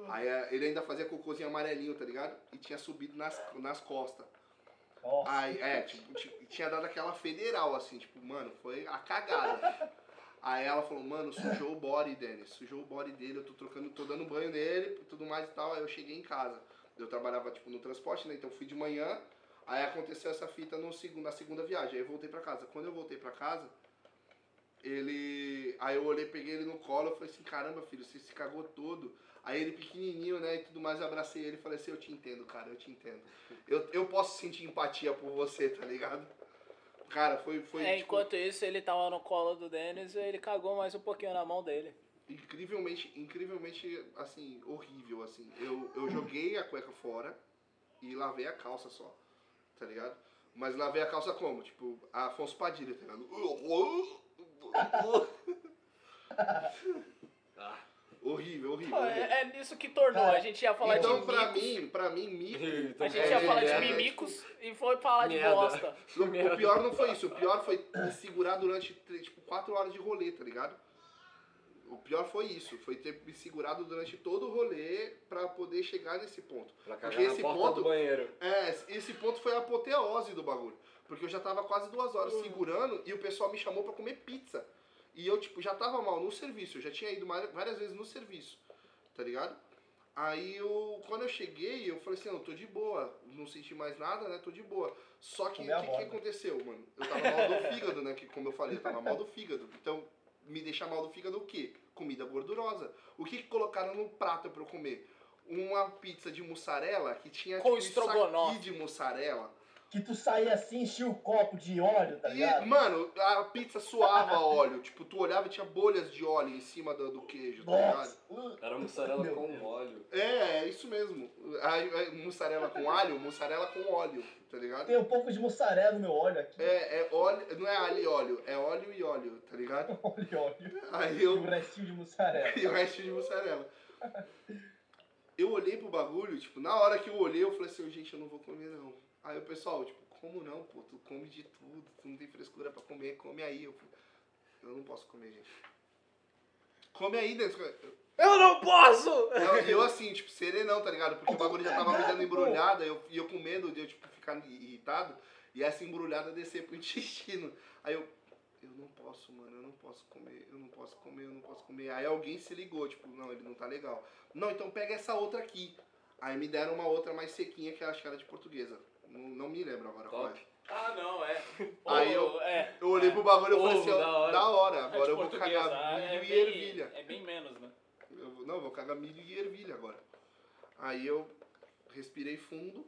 Aí eh, ele ainda fazia cocôzinho amarelinho, tá ligado? E tinha subido nas, nas costas. nossa. Aí, é, tipo, ti- tinha dado aquela federal, assim, tipo, mano, foi a cagada. Aí ela falou, mano, sujou o body, Denis, sujou o body dele, eu tô trocando, tô dando banho nele e tudo mais e tal. Aí eu cheguei em casa. Eu trabalhava, tipo, no transporte, né? Então fui de manhã, aí aconteceu essa fita no segundo, na segunda viagem. Aí eu voltei pra casa. Quando eu voltei pra casa, ele. Aí eu olhei, peguei ele no colo, eu falei assim, caramba, filho, você se cagou todo. Aí ele pequenininho, né, e tudo mais, eu abracei ele e falei assim, eu te entendo, cara, eu te entendo. Eu, eu posso sentir empatia por você, tá ligado? Cara, foi, foi É, tipo, enquanto isso, ele tava no colo do Dennis ele cagou mais um pouquinho na mão dele. incrivelmente, incrivelmente, assim, horrível, assim. Eu, eu joguei a cueca fora e lavei a calça só, tá ligado? Mas lavei a calça como? Tipo, a Afonso Padilha, tá ligado? Ah. horrível, horrível. Pô, horrível. é, é nisso que tornou. A gente ia falar Então, de pra micos. mim, pra mim, mico... A gente É, ia falar de mimicos e foi falar de Merda. bosta. O, o pior não foi isso, o pior foi me segurar durante, tipo, quatro horas de rolê, tá ligado? O pior foi isso, foi ter me segurado durante todo o rolê pra poder chegar nesse ponto. Pra Porque esse porta ponto- do banheiro. É, esse ponto foi a apoteose do bagulho. Porque eu já tava quase duas horas segurando e o pessoal me chamou pra comer pizza. E eu, tipo, já tava mal no serviço, eu já tinha ido várias vezes no serviço, tá ligado? Aí eu, quando eu cheguei, eu falei assim, não, tô de boa, não senti mais nada, né, tô de boa. Só que o que, que aconteceu, mano? Eu tava mal do fígado, né, que como eu falei, eu tava mal do fígado. Então, me deixar mal do fígado o quê? Comida gordurosa. O que, que colocaram no prato pra eu comer? Uma pizza de mussarela que tinha Com tipo, um de mussarela. Que tu saía assim, enchia o copo de óleo, tá E, ligado? mano, a pizza suava óleo. Tipo, tu olhava e tinha bolhas de óleo em cima do, do queijo, tá ligado? Nossa. uh, Era mussarela Meu com Deus. óleo. É, é isso mesmo. A, a mussarela com alho, mussarela com óleo, tá ligado? Tem um pouco de mussarela no meu óleo aqui. É, é óleo, não é alho e óleo, é óleo e óleo, tá ligado? Óleo, óleo. Aí E eu. o restinho de mussarela. E o resto de mussarela. Eu olhei pro bagulho, tipo, na hora que eu olhei, eu falei assim, gente, eu não vou comer não. Aí o pessoal, tipo, como não, pô? Tu come de tudo, tu não tem frescura pra comer, come aí. Eu, eu não posso comer, gente. Come aí dentro. Eu não posso! Eu, eu assim, tipo, serenão, tá ligado? Porque o bagulho já tava me dando embrulhada, eu, e eu com medo de eu, tipo, ficar irritado, e essa embrulhada descer pro intestino. Aí eu, eu não posso, mano, eu não posso comer, eu não posso comer, eu não posso comer. Aí alguém se ligou, tipo, não, ele não tá legal. Não, então pega essa outra aqui. Aí me deram uma outra mais sequinha, que eu acho que era de portuguesa. Não, não me lembro agora qual é. Top. Ah, não, é. Aí eu- É. Eu olhei pro bagulho e falei assim, da hora. da hora, É agora eu vou portuguesa, cagar é milho e bem- ervilha. É bem menos, né? Eu vou- não, eu vou cagar milho e ervilha agora. Aí eu respirei fundo,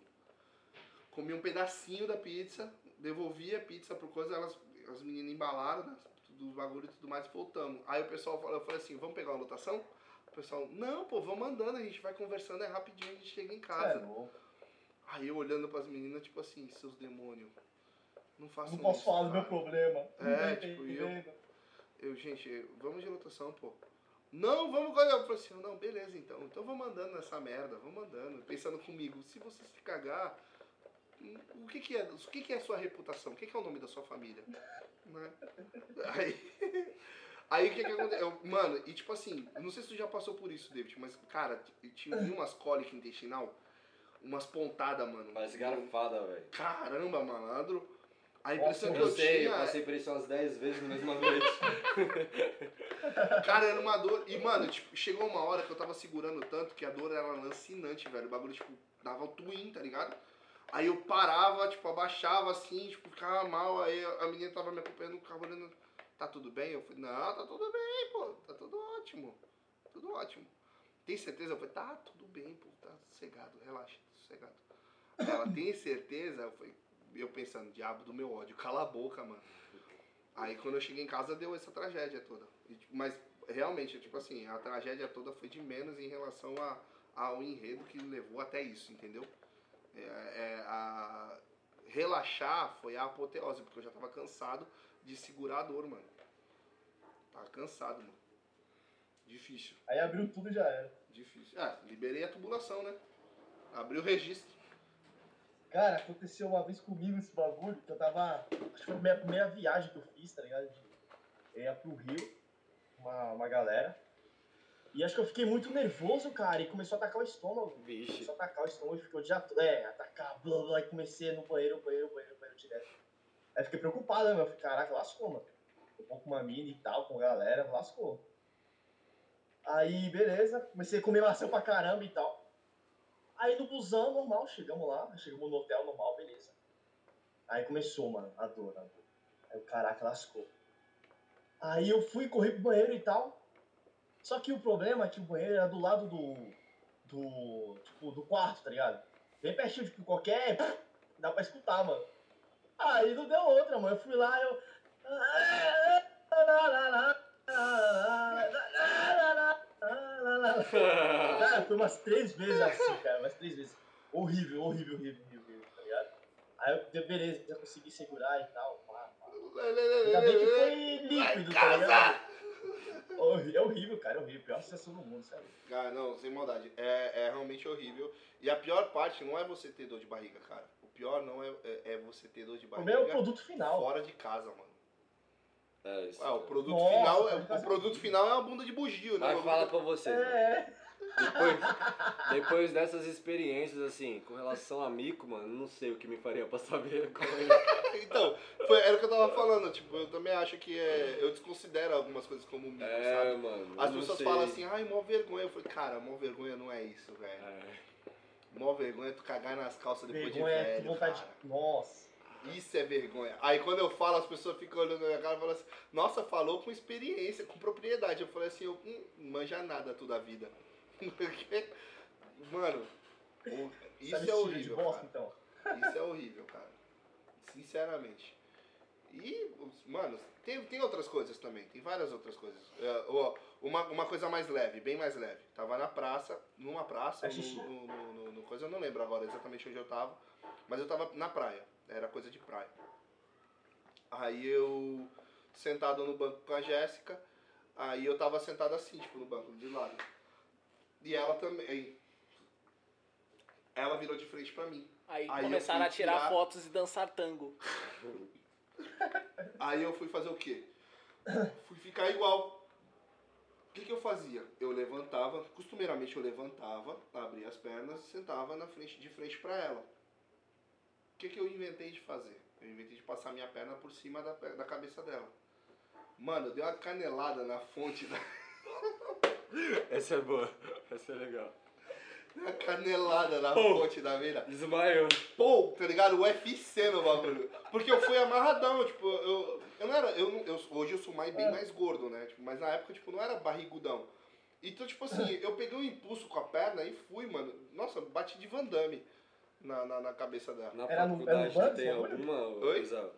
comi um pedacinho da pizza, devolvi a pizza pro coisa, elas, as meninas embalaram, né? Dos bagulho e tudo mais, voltamos. Aí o pessoal falou, eu falei assim, vamos pegar uma lotação? O pessoal, não, pô, vamos andando, a gente vai conversando, é rapidinho, a gente chega em É, casa. Aí eu olhando pras meninas, tipo assim, seus demônios, não façam Não posso isso, falar do meu cara." problema. É, tipo, e eu-. Eu, gente, vamos de lotação, pô. Não, vamos. Eu falei assim, não, beleza então. Então vamos andando nessa merda, vamos andando. Pensando comigo, se você se cagar, o que, que é? O que, que é a sua reputação? O que, que é o nome da sua família? Né? Aí. Aí o que que aconteceu? Mano, e tipo assim, não sei se tu já passou por isso, David, mas, cara, tinha umas cólicas intestinal, umas pontadas, mano. Parece garfada, velho. Caramba, malandro. A impressão Nossa, que Eu eu, sei, eu tinha. passei por isso umas 10 vezes na mesma noite. Cara, era uma dor. E, mano, tipo, chegou uma hora que eu tava segurando tanto que a dor era lancinante, velho. O bagulho, tipo, dava o twin, tá ligado? Aí eu parava, tipo, abaixava assim, tipo, ficava mal. Aí a menina tava me acompanhando, ficava olhando, tá tudo bem? Eu falei, não, tá tudo bem, pô, tá tudo ótimo. Tudo ótimo. Tem certeza? Eu falei, tá tudo bem, pô, tá sossegado, relaxa, sossegado. Ela tem certeza? Eu falei, eu pensando, diabo do meu ódio, cala a boca, mano. Aí quando eu cheguei em casa deu essa tragédia toda. Tipo, mas realmente, tipo assim, a tragédia toda foi de menos em relação a, ao enredo que levou até isso, entendeu? É, é, a, relaxar foi a apoteose, porque eu já tava cansado de segurar a dor, mano. Tava cansado, mano. Difícil, Aí abriu tudo e já era. difícil. Ah, liberei a tubulação, né? Abri o registro. Cara, aconteceu uma vez comigo esse bagulho, que eu tava. Acho que foi a minha primeira viagem que eu fiz, tá ligado? Eu ia pro Rio, uma, uma galera. E acho que eu fiquei muito nervoso, cara, e começou a atacar o estômago. Vixe. Começou a atacar o estômago e ficou já. É, atacar, blá blá, e comecei no banheiro, banheiro, banheiro, banheiro direto. Aí fiquei preocupado, né, meu? Falei, caraca, lascou, mano. Eu tô com uma mina e tal, com a galera, lascou. Aí, beleza, comecei a comer maçã pra caramba e tal. Aí no busão, normal, chegamos lá, chegamos no hotel normal, beleza. Aí começou, mano, a dor, a dor. Aí o caraca lascou. Aí eu fui correr pro banheiro e tal. Só que o problema é que o banheiro era do lado do. do. tipo, do quarto, tá ligado? Bem pertinho, tipo, qualquer. dá pra escutar, mano. Aí não deu outra, mano. Eu fui lá, eu. Cara, foi umas três vezes assim, cara, umas três vezes. Horrível, horrível, horrível, horrível, tá ligado? Aí eu, deu beleza, já consegui segurar e tal. pá, pá. Ainda bem que foi líquido, tá ligado? É horrível, cara, é horrível. Pior sensação do mundo, sabe? Cara, não, sem maldade. É, é realmente horrível. E a pior parte não é você ter dor de barriga, cara. O pior não é, é, é você ter dor de O barriga meu é o produto final. fora de casa, mano. É, isso. Ah, o produto Nossa, final, é, o é produto final é uma bunda de bugio, né? Mas O fala bagulho- pra você. É, Depois, depois dessas experiências, assim, com relação a mico, mano, não sei o que me faria pra saber como é. Então, foi, era o que eu tava falando. Tipo, eu também acho que é, eu desconsidero algumas coisas como mico, É, sabe? mano. As pessoas sei. falam assim, ai, mó vergonha. Eu falei, cara, mó vergonha não é isso, velho. É. Mó vergonha é tu cagar nas calças depois vergonha, de que velho, vontade. cara. Nossa. Isso é vergonha. Aí quando eu falo, as pessoas ficam olhando na minha cara e falam assim, nossa, falou com experiência, com propriedade. Eu falei assim, eu hum, manja nada toda a vida. Porque, mano, o- isso Sabe é horrível, bosta, cara. então. Isso é horrível, cara. Sinceramente. E, mano, tem, tem outras coisas também. Tem várias outras coisas. Ó, uma, uma coisa mais leve, bem mais leve. Tava na praça, numa praça, É no, no- no- no coisa, eu não lembro agora exatamente onde eu tava. Mas eu tava na praia. Era coisa de praia. Aí eu, sentado no banco com a Jéssica, aí eu tava sentado assim, tipo, no banco de lado. E ela também. Ela virou de frente pra mim. Aí, Aí começaram a tirar tirar- fotos e dançar tango. Aí eu fui fazer o quê? Fui ficar igual. O que, que eu fazia? Eu levantava, costumeiramente eu levantava, abria as pernas e sentava na frente, de frente pra ela. O que, que eu inventei de fazer? Eu inventei de passar minha perna por cima da, da cabeça dela. Mano, eu dei uma canelada na fonte da. Essa é boa. Essa é legal. Uma canelada na fonte da veia. Desmaiou. Pô, tá ligado? O UFC no bagulho. Porque eu fui amarradão, tipo, eu, eu não era. Eu, eu, hoje eu sou mais, bem mais gordo, né? Tipo, mas na época, tipo, não era barrigudão. Então, tipo assim, eu peguei um impulso com a perna e fui, mano. Nossa, bati de Van Damme na, na, na cabeça dela. Na Era no- faculdade era no banco, tem alguma, Oi? Isao?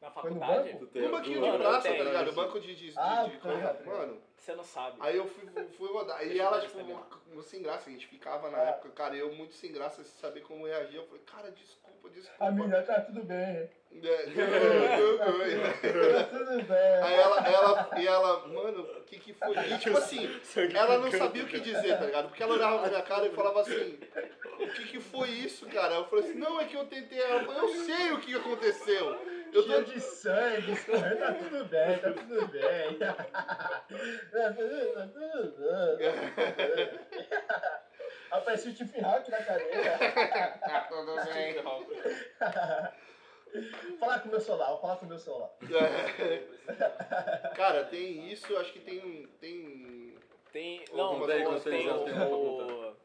Na Foi no faculdade? banco? No banquinho de praça, tá ligado? O banco de. de, de, Ah, de- tô ligado. Mano. Você não sabe. Aí eu fui, fui rodar. E ela, tipo, tá mu- sem graça, a gente ficava na Ah. época, cara, eu muito sem graça, sem saber como reagir. Eu falei, cara, desculpa, desculpa. A menina tá tudo bem. É, Tá tudo bem. Aí ela, ela, e ela, mano, o que que foi? E tipo assim, ela não sabia o que dizer, tá ligado? Porque ela olhava pra minha cara e falava assim, o que que foi isso, cara? Eu falei assim, não, é que eu tentei, ela falou, eu sei o que aconteceu. Eu tô... de sangue, tá tudo bem, tá tudo bem. Tá tudo, tá tudo bem. Apareceu o Tiff Hawk na cadeira. Ah, tudo bem. Falar com o meu celular, vou falar com o meu celular. Cara, tem isso, acho que tem, tem Tem. Não, conta aí, o- conta aí, tem já tem uma pra o,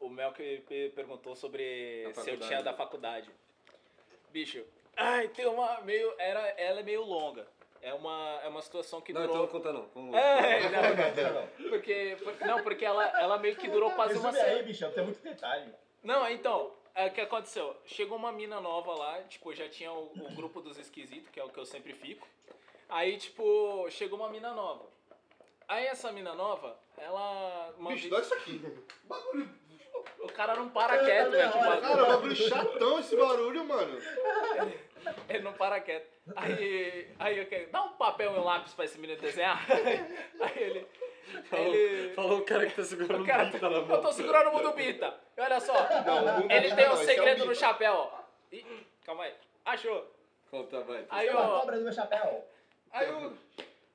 o Mel que pe- perguntou sobre se eu tinha da faculdade. Bicho, ai, tem uma meio. Era, ela é meio longa. É uma, é uma situação que Não, durou. então não conta não. Vamos É, Não, não, não, porque, por- não, porque ela, ela meio que durou quase uma Resume aí, semana. bichão, tem muito detalhe. Não, então, é, o que aconteceu? Chegou uma mina nova lá, tipo, já tinha o, o grupo dos esquisitos, que é o que eu sempre fico. Aí, tipo, chegou uma mina nova. Aí essa mina nova, ela. uma Bicho, vez- dá isso aqui. Bagulho. O cara não para quieto, velho. tipo, Cara, bagulho chatão esse barulho, mano. Ele não para quieto. Aí, aí eu quero. Dá um papel e um lápis pra esse menino desenhar. Aí ele. Falou, ele falou o cara que tá segurando o cara, o bita na eu mão. tô segurando o mundo Bita. E olha só. Não, o mundo ele tem não, um esse é o segredo no chapéu, ó. Ih, calma aí. Achou. Conta, vai. Aí, Uma ó. cobra do meu chapéu. Aí, o-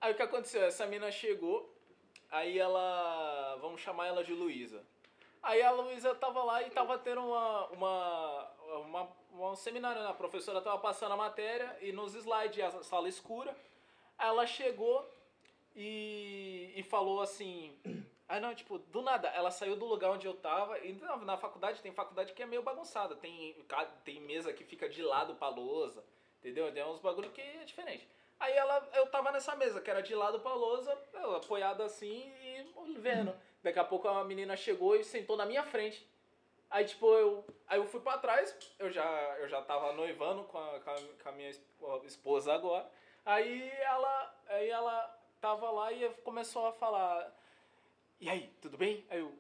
aí o que aconteceu? Essa mina chegou, aí ela. Vamos chamar ela de Luísa. Aí a Luísa tava lá e tava tendo uma. uma, uma um seminário, né? A professora tava passando a matéria e nos slides, a sala escura. Ela chegou e, e falou assim. Aí não, tipo, do nada, ela saiu do lugar onde eu tava. E na, na faculdade, tem faculdade que é meio bagunçada. Tem, tem mesa que fica de lado pra lousa. Entendeu? Tem uns bagulho que é diferente. Aí ela, eu tava nessa mesa, que era de lado pra lousa, eu apoiado assim e vendo. Daqui a pouco a menina chegou e sentou na minha frente. Aí, tipo, eu, aí eu fui pra trás, eu já, eu já tava noivando com a, com a, minha esp- esposa agora. Aí ela, aí ela tava lá e começou a falar: E aí, tudo bem? Aí eu: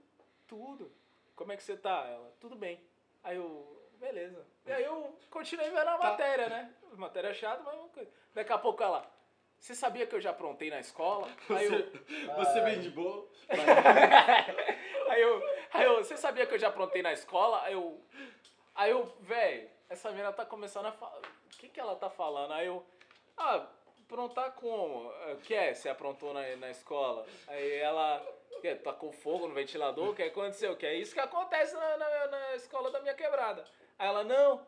Tudo. Como é que você tá? Ela: Tudo bem. Aí eu: Beleza. E aí eu continuei vendo a matéria, né? Matéria chata, mas uma coisa. Daqui a pouco ela: Você sabia que eu já aprontei na escola? Aí eu. Você vem de boa? aí eu, aí eu, você sabia que eu já aprontei na escola? Aí eu, aí eu, velho, essa menina tá começando a falar, o que que ela tá falando? Aí eu, ah, aprontar como? O que é? Você aprontou na, na escola? Aí ela, que tacou fogo no ventilador? O que aconteceu? Que é isso que acontece na, na, na escola da minha quebrada. Aí ela, não,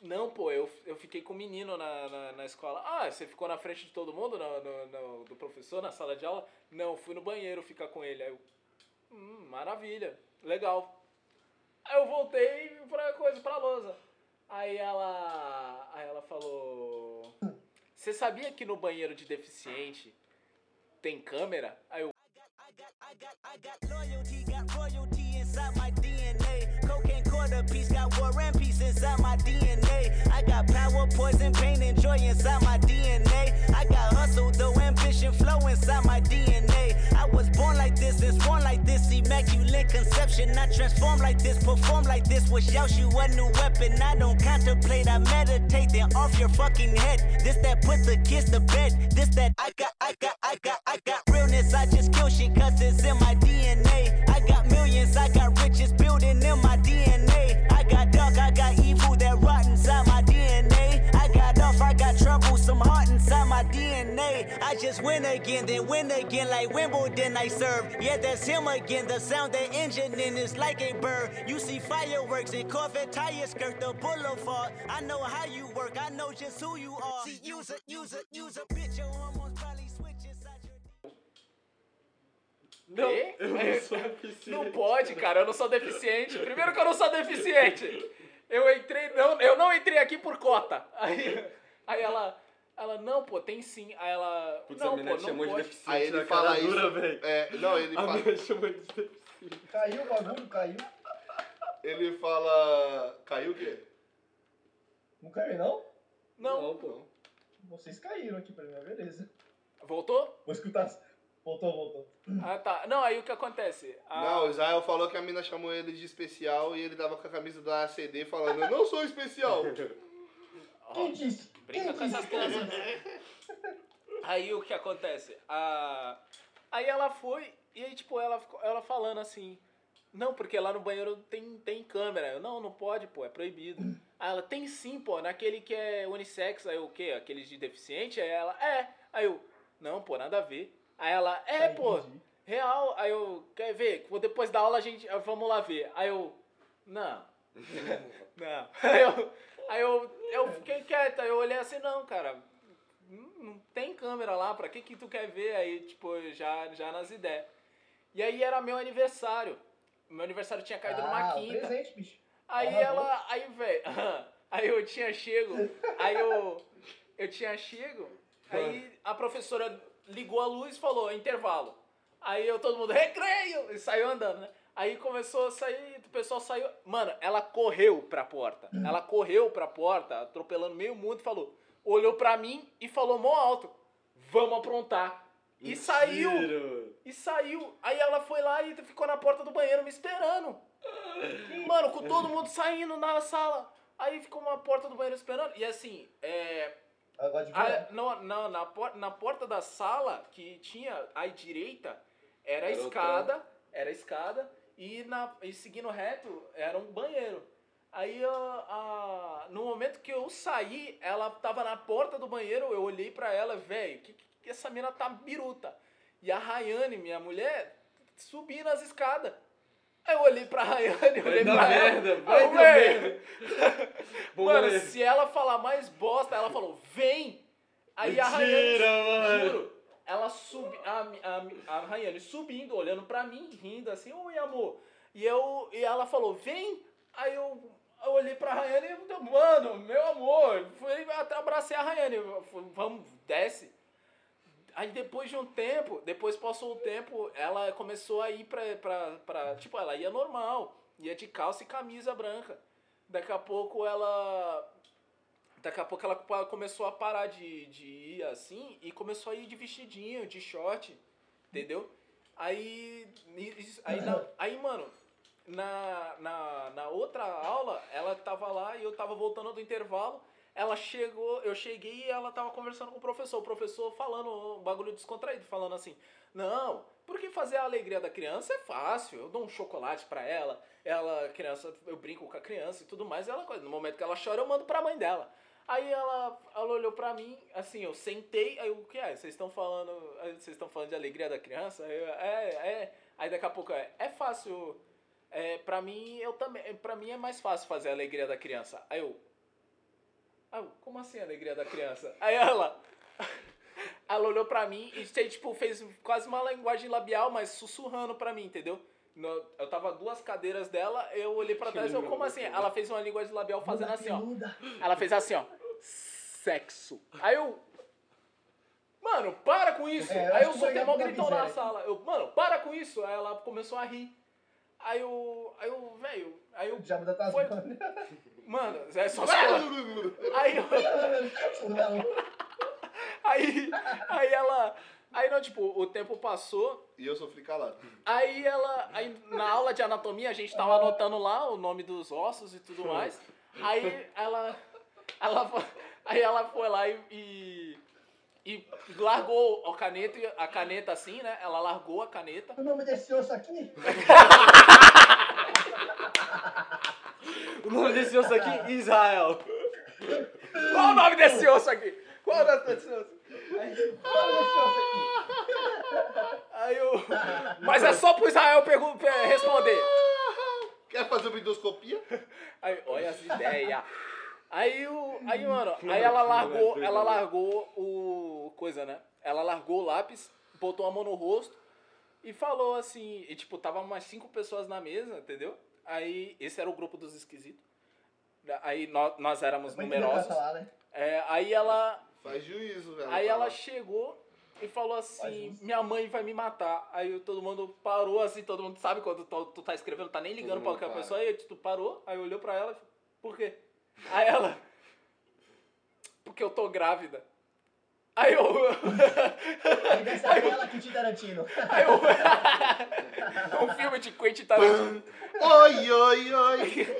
não, pô, eu, eu fiquei com o menino na, na, na escola. Ah, você ficou na frente de todo mundo, no, no- no- do professor, na sala de aula? Não, fui no banheiro ficar com ele. Aí eu, hum, maravilha, legal. Aí eu voltei pra coisa, pra lousa. Aí ela, aí ela falou, você sabia que no banheiro de deficiente tem câmera? Aí eu, got war and peace inside my DNA. I got power, poison, pain, and joy inside my DNA. I got hustle, though ambition, flow inside my DNA. I was born like this and sworn like this, immaculate conception. I transform like this, perform like this. Wish out you a new weapon. I don't contemplate, I meditate, then off your fucking head. This that put the kids to bed. This that I got, I got, I got, I got realness. I just kill shit cause it's in my DNA. I got millions, I got riches building in my DNA. I got evil that rot inside my DNA. I got off, I got trouble, some heart inside my DNA. I just win again, then win again like Wimbledon I serve. Yeah, that's him again. The sound that engine in is like a bird. You see fireworks and Corvette tires skirt the boulevard. I know how you work, I know just who you are. See, use a, use a, use a bitch, Não, eu não sou deficiente. não pode, cara, eu não sou deficiente. Primeiro que eu não sou deficiente. Eu entrei, não, eu não entrei aqui por cota. Aí, aí ela, ela, não, pô, tem sim. Aí ela, Putz, a não, menina pô, não chamou de pode. deficiente Aí ele fala isso. dura, velho. É, não, ele A fala, chamou de deficiente. Caiu o bagulho, caiu. ele fala. Caiu o quê? Não caiu, não? Não, Não, pô. vocês caíram aqui pra mim, beleza. Voltou? Vou escutar. Voltou, voltou. Ah, tá. Não, aí o que acontece? A- Não, o Israel falou que a mina chamou ele de especial e ele tava com a camisa da ACD falando, eu não sou especial. Quem disse? Brinca Quem com essas crianças. Aí o que acontece? A... Aí ela foi, e aí, tipo, ela, ficou- ela falando assim, não, porque lá no banheiro tem, tem câmera. Eu, não, não pode, pô, é proibido. Aí ela, tem sim, pô, naquele que é unissex, aí o quê? Aqueles de deficiente? Aí ela, é. Aí eu, não, pô, nada a ver. Aí ela, é, Tá, pô, entendi. real. Aí eu, quer ver? Depois da aula a gente, vamos lá ver. Aí eu, não. Não. Aí eu, aí eu, eu fiquei quieta, eu olhei assim, não, cara, não, tem câmera lá, pra que que tu quer ver? Aí, tipo, já, já nas ideias. E aí era meu aniversário. Meu aniversário tinha caído numa Ah, o quinta. presente, bicho. Aí Arrasou. ela, aí, velho, aí eu tinha chego, aí eu, eu tinha chego, aí a professora ligou a luz e falou, intervalo. Aí eu, todo mundo, recreio, e saiu andando, né? Aí começou a sair, o pessoal saiu, mano, ela correu pra porta, ela correu pra porta, atropelando meio mundo e falou, olhou pra mim e falou mó alto, vamos aprontar. E saiu, e saiu. Aí ela foi lá e ficou na porta do banheiro me esperando. Mano, com todo mundo saindo na sala. Aí ficou uma porta do banheiro esperando. E assim, é. Agora de a- verdade. no- na, por- na porta da sala que tinha à direita era a escada. Era a escada. E, na, e seguindo reto era um banheiro. Aí a, a- no momento que eu saí, ela tava na porta do banheiro, eu olhei pra ela, velho, que, que essa mina tá biruta. E a Rayane, minha mulher, subindo as escadas. Aí eu olhei pra Rayane, olhei pra merda, ela. vai dar "Véi, merda. Mano, Bom, se ela falar mais bosta, ela falou, vem! Aí a Rayane, Mentira, mano. juro, ela subi, a, a, a Rayane subindo, olhando pra mim, rindo assim, oi amor. E, eu, e ela falou, vem! Aí eu, eu olhei pra Rayane e eu, mano, meu amor, fui, até abracei a Rayane, vamos, desce. Aí depois de um tempo, depois passou o tempo, ela começou a ir pra, pra, pra. Tipo, ela ia normal, ia de calça e camisa branca. Daqui a pouco ela. Daqui a pouco ela começou a parar de, de ir assim e começou a ir de vestidinho, de short, entendeu? Aí. Aí, na- aí mano, na, na, na outra aula, ela tava lá e eu tava voltando do intervalo. Ela chegou, eu cheguei e ela tava conversando com o professor. O professor falando um bagulho descontraído, falando assim: Não, porque fazer a alegria da criança é fácil. Eu dou um chocolate pra ela, ela, criança, eu brinco com a criança e tudo mais. Ela, no momento que ela chora, eu mando pra mãe dela. Aí ela, ela olhou pra mim, assim, eu sentei, aí o que é? Vocês estão falando, vocês estão falando de alegria da criança? Eu, é, é. Aí daqui a pouco é, é fácil. É, pra mim, eu também, pra mim é mais fácil fazer a alegria da criança. Aí eu, ah, como assim a alegria da criança? Aí ela, ela olhou pra mim e tipo, fez quase uma linguagem labial, mas sussurrando pra mim, entendeu? Eu tava duas cadeiras dela, eu olhei pra trás e eu, como assim? Ela fez uma linguagem labial fazendo assim, ó. Ela fez assim, ó. Sexo. Aí eu. Mano, para com isso. É, aí eu soltei dar gritão na sala. Eu, mano, para com isso. Aí ela começou a rir. Aí eu. Aí eu, velho. Aí eu. O diabo da Foi-. Mano, é só Aí eu. Aí. Aí ela. Aí não, tipo, o tempo passou. E eu sofri calado. Aí ela. Aí na aula de anatomia a gente tava anotando lá o nome dos ossos e tudo mais. Aí ela. ela aí ela foi lá e. e, e largou a caneta, a caneta assim, né? Ela largou a caneta. O nome desse osso aqui? O nome desse osso aqui, Israel. Qual o nome desse osso aqui? Qual o nome desse osso? O nome desse osso aqui? Aí eu. Mas é só pro Israel responder. Quer fazer uma endoscopia? Aí, olha as ideias. Aí o. Aí, mano, aí ela largou, ela largou o. coisa, né? Ela largou o lápis, botou a mão no rosto e falou assim. E tipo, tava umas cinco pessoas na mesa, entendeu? Aí, esse era o grupo dos esquisitos. Aí nós, nós éramos entender numerosos. falar, né? É, aí ela. Faz juízo, velho. Aí ela chegou e falou assim. Minha mãe vai me matar. Aí todo mundo parou assim, todo mundo sabe quando tu, tu tá escrevendo, tá nem ligando pra para. pessoa. Aí tu parou, aí olhou pra ela e falou: Por quê? Aí ela: Porque eu tô grávida. Aí eu. Aí desce a tela que te Tarantino. Aí eu. É um filme de Quentin Tarantino. Oi, oi, oi.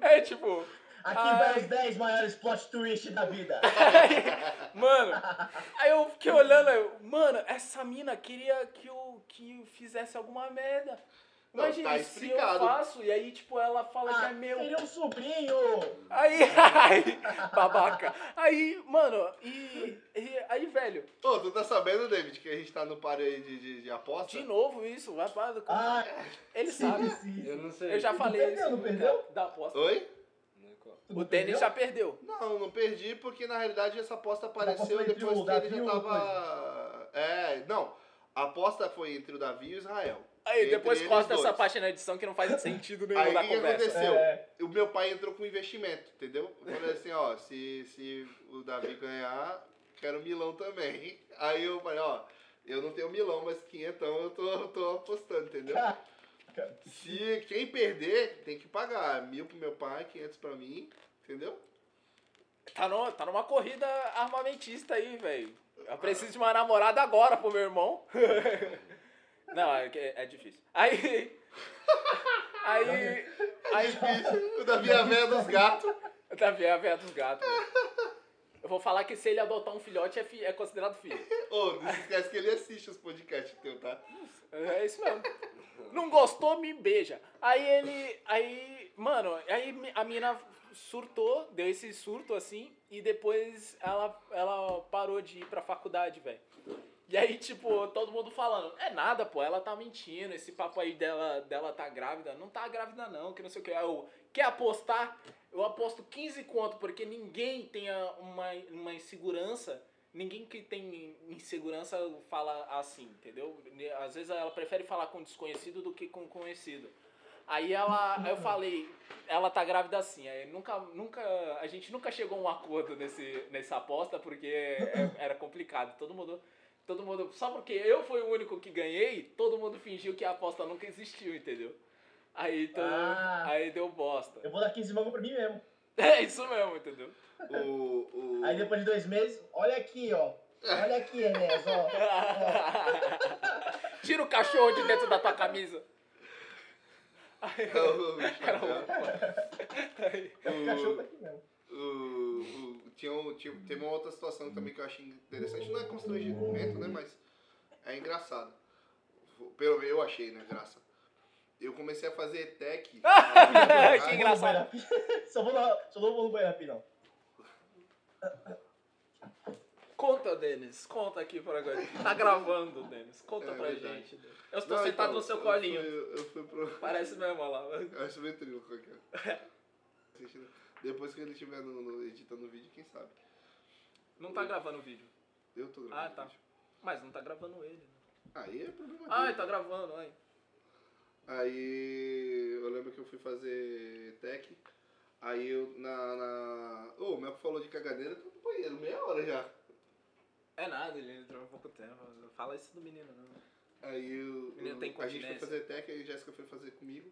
É tipo. Aqui Ai. vai os 10 maiores plot twists da vida. Mano, aí eu fiquei olhando, aí eu, mano, essa mina queria que eu, que eu fizesse alguma merda. Não, Imagina, tá se eu explicado. faço, e aí, tipo, ela fala que Ah, é meu. seria um sobrinho. Aí, aí, babaca. Aí, mano, e, e aí, velho, Ô, tu tá sabendo, David, que a gente tá no páreo aí de, de, de aposta? de novo isso, vai para do Ah, Ele sim, sabe. sim. Eu não sei. Eu já falei perdeu, isso. não perdeu? Da aposta. Oi? É O perdeu? já perdeu. Não, não perdi porque na realidade essa aposta apareceu depois que ele já tava. É, não. A aposta foi entre o Davi e o Israel. Aí, Entre depois corta essa parte na edição que não faz sentido nenhum Aí na o que, que conversa. aconteceu? É. O meu pai entrou com investimento, entendeu? Eu falei assim, ó, se, se o Davi ganhar, quero milão também. Aí eu falei, ó, eu não tenho milão, mas quinhentão eu tô, tô apostando, entendeu? Se quem perder, tem que pagar. Mil pro meu pai, quinhentos pra mim, entendeu? Tá, no, tá numa corrida armamentista aí, velho. Eu preciso de uma namorada agora pro meu irmão. Não, é, que- é difícil. Aí. Aí. Aí. O Davi é a véia dos gatos. Tá vendo a véia dos gatos. Eu vou falar que se ele adotar um filhote é, fi- é considerado filho. Ô, não se esquece que ele assiste os podcasts teu, tá? É isso mesmo. Não gostou, me beija. Aí ele. Aí. Mano, aí a mina surtou, deu esse surto assim, e depois ela, ela parou de ir pra faculdade, velho. E aí, tipo, todo mundo falando, é nada, pô, ela tá mentindo, esse papo aí dela, dela tá grávida. Não tá grávida não, que não sei o que. Eu, quer apostar? Eu aposto 15 conto, porque ninguém tenha uma, uma insegurança. Ninguém que tem insegurança fala assim, entendeu? Às vezes ela prefere falar com desconhecido do que com conhecido. Aí ela, eu falei, ela tá grávida assim. Aí nunca, nunca, a gente nunca chegou a um acordo nesse, nessa aposta porque é- era complicado. Todo mundo, todo mundo, só porque eu fui o único que ganhei, todo mundo fingiu que a aposta nunca existiu, entendeu? Aí, todo- Ah. aí deu bosta. Eu vou dar 15 mangos pra mim mesmo. É isso mesmo, entendeu? O, o... Aí depois de dois meses, olha aqui, ó. Olha aqui, Enéas, ó. Tira o cachorro de dentro da tua camisa. Aí, o, Era Aí, O cachorro tá aqui mesmo. o, tinha, um- tinha, teve uma outra situação também que eu achei interessante. Não é constrangimento, né? Mas é engraçado. Pelo eu achei, né? Graça. Eu comecei a fazer tech. Que engraçado. Só vou no, só não vou no banheiro rapidão. Conta, Denis. Conta aqui pra agora. Tá gravando, Denis. Conta É pra verdade. gente. Eu estou Não, sentado então, no seu eu colinho. fui- Eu fui pro. Parece mesmo, olha lá. Eu acho ventríloco aqui. Depois que ele estiver no, no- editando o vídeo, quem sabe? Não tá gravando o vídeo. Eu tô gravando. Ah, tá. o vídeo. Mas não tá gravando ele. né? Aí é problema dele. tá gravando, ai. Aí eu lembro que eu fui fazer tech. Aí eu na. na... Ô, o Melco falou de caganeira, tô no banheiro, meia hora já. É nada, ele entrou há pouco tempo. Fala isso do menino, não. Aí eu, Menino tem a gente foi fazer tech, aí a Jéssica foi fazer comigo.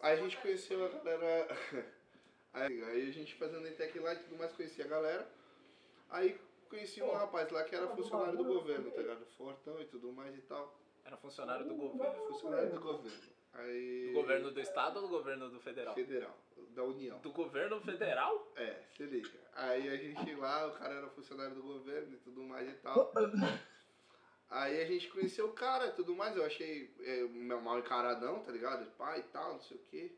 Aí a gente conheceu a galera. Aí, aí a gente fazendo tech lá e tudo mais, conhecia a galera. Aí conheci um rapaz lá que era funcionário do governo, tá ligado? Fortão e tudo mais e tal. Era funcionário do governo. Funcionário do governo. Aí. Do governo do estado ou do governo do federal? Federal, da União. Do governo federal? É, se liga. Aí a gente lá, o cara era funcionário do governo e tudo mais e tal. Aí a gente conheceu o cara e tudo mais, eu achei é, meu mal encaradão, tá ligado? Pai e tal, não sei o quê.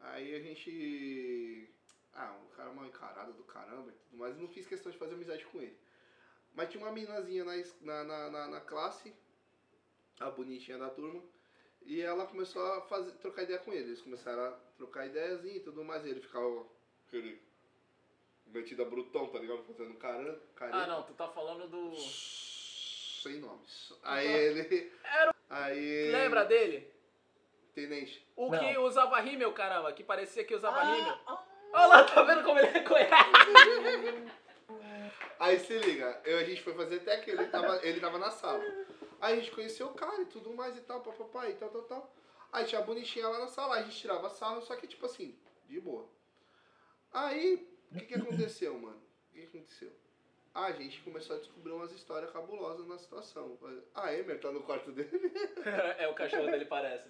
Aí a gente. Ah, um cara mal encarado do caramba e tudo mais, não fiz questão de fazer amizade com ele. Mas tinha uma minazinha na, na, na, na, na classe, a bonitinha da turma, e ela começou a fazer, trocar ideia com ele. Eles começaram a trocar ideiazinha e tudo mais, e ele ficava aquele metido a brutão, tá ligado? Fazendo caramba. Ah, não, tu tá falando do. Sem nomes. Aí ele. Aí. Lembra dele? Tenente. O Não. que usava rímel, caramba, que parecia que usava rímel. Ah, Olha lá, tá vendo como ele reconhece? Aí se liga, eu, a gente foi fazer tech, ele tava, ele tava na sala. Aí a gente conheceu o cara e tudo mais e tal, papapá e tal, tal, tal. Aí tinha a bonitinha lá na sala, a gente tirava sarro, só que tipo assim, de boa. Aí, o que que aconteceu, mano? O que que aconteceu? a gente começou a descobrir umas histórias cabulosas na situação. A Emer tá no quarto dele. é o cachorro dele parece.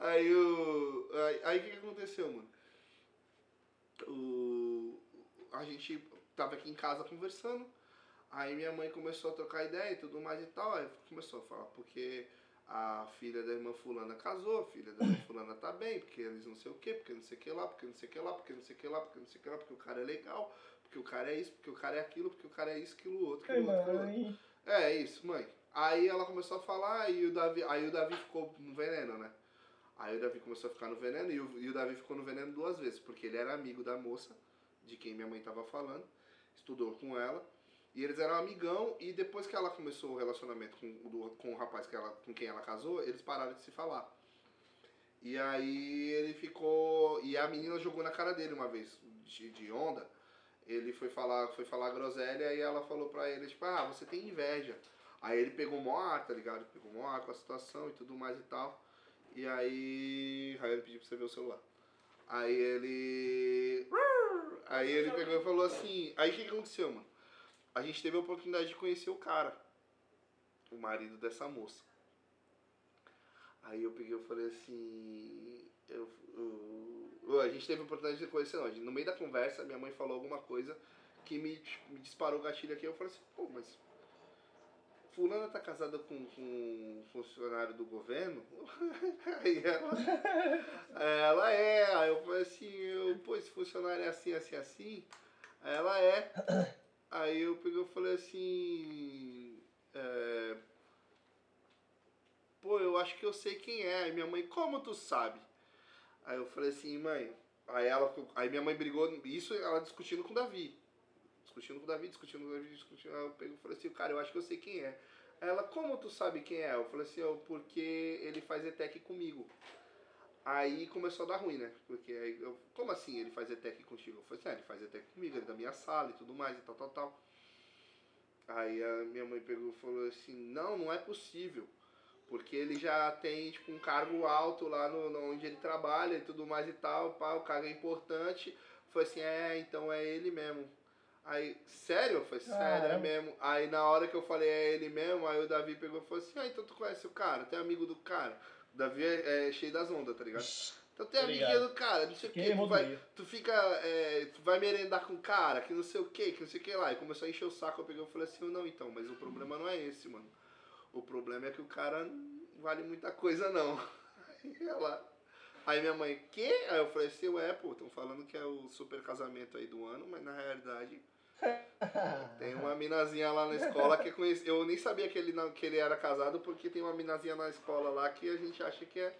Aí o. Aí aí o que, que aconteceu, mano? O, a gente tava aqui em casa conversando. Aí minha mãe começou a trocar ideia e tudo mais e tal. Aí começou a falar, porque a filha da irmã fulana casou, a filha da irmã fulana tá bem, porque eles não sei o que, porque não sei o que lá, porque não sei o que lá, porque não sei o que lá, porque não sei o que lá, porque o cara é legal, porque o cara é isso, porque o cara é aquilo, porque o cara é isso, aquilo, outro, aquilo, outro, aquilo, outro. É, é isso, mãe. Aí ela começou a falar e o Davi, aí o Davi ficou no veneno, né? Aí o Davi começou a ficar no veneno e o, e o Davi ficou no veneno duas vezes, porque ele era amigo da moça, de quem minha mãe tava falando, estudou com ela, e eles eram amigão, e depois que ela começou o relacionamento com, do- com o rapaz que ela, com quem ela casou, eles pararam de se falar. E aí ele ficou. E a menina jogou na cara dele uma vez, de, de onda. Ele foi falar, foi falar groselha e ela falou pra ele, tipo, ah, você tem inveja. Aí ele pegou mó ar, tá ligado? Pegou mó ar com a situação e tudo mais e tal. E aí. Aí pediu pra você ver o celular. Aí ele. Aí ele pegou e falou assim. Aí o que, que aconteceu, mano? A gente teve a oportunidade de conhecer o cara. O marido dessa moça. Aí eu peguei e falei assim. Eu, eu- a gente teve a oportunidade de conhecer, não. No meio da conversa, minha mãe falou alguma coisa que me, me disparou o gatilho aqui. Eu falei assim, pô, mas. Fulana tá casada com, com um funcionário do governo? Aí ela. Ela é. Aí eu falei assim, eu, pô, esse funcionário é assim, assim, assim. Aí ela é. Aí eu peguei e falei assim. é, Pô, eu acho que eu sei quem é. Aí minha mãe, como tu sabe? Aí eu falei assim, mãe. Aí ela. Aí minha mãe brigou. Isso ela discutindo com o Davi. Discutindo com o Davi, discutindo com o Davi, discutindo. Aí eu peguei falei assim, cara, eu acho que eu sei quem é. Aí ela, como tu sabe quem é? Eu falei assim, ó, porque ele faz ETEC comigo. Aí começou a dar ruim, né? Porque aí eu, como assim ele faz ETEC contigo? Eu falei assim, ah, ele faz ETEC comigo, ele é da minha sala e tudo mais e tal, tal, tal. Aí a minha mãe pegou e falou assim, não, não é possível. Porque ele já tem, tipo, um cargo alto lá no, no- onde ele trabalha e tudo mais e tal, pá, o cargo é importante. Foi assim, é, então é ele mesmo. Aí, sério? Eu falei, sério, é mesmo. Aí na hora que eu falei, é ele mesmo, aí o Davi pegou e falou assim, ah, então tu conhece o cara, tu é amigo do cara. O Davi é, é cheio das ondas, tá ligado? Então tu é amiguinha do cara, não sei o que, tu vai, tu fica, é, tu vai merendar com o cara, que não sei o que, que não sei o que lá. E começou a encher o saco, eu peguei e falei assim, não, então, mas o problema não é esse, mano. O problema é que o cara não vale muita coisa, não. Aí ela... Aí minha mãe, quê? Aí eu falei assim, ué, pô, estão falando que é o super casamento aí do ano, mas na realidade tem uma minazinha lá na escola que eu conheci. Eu nem sabia que ele, não- que ele era casado porque tem uma minazinha na escola lá que a gente acha que é,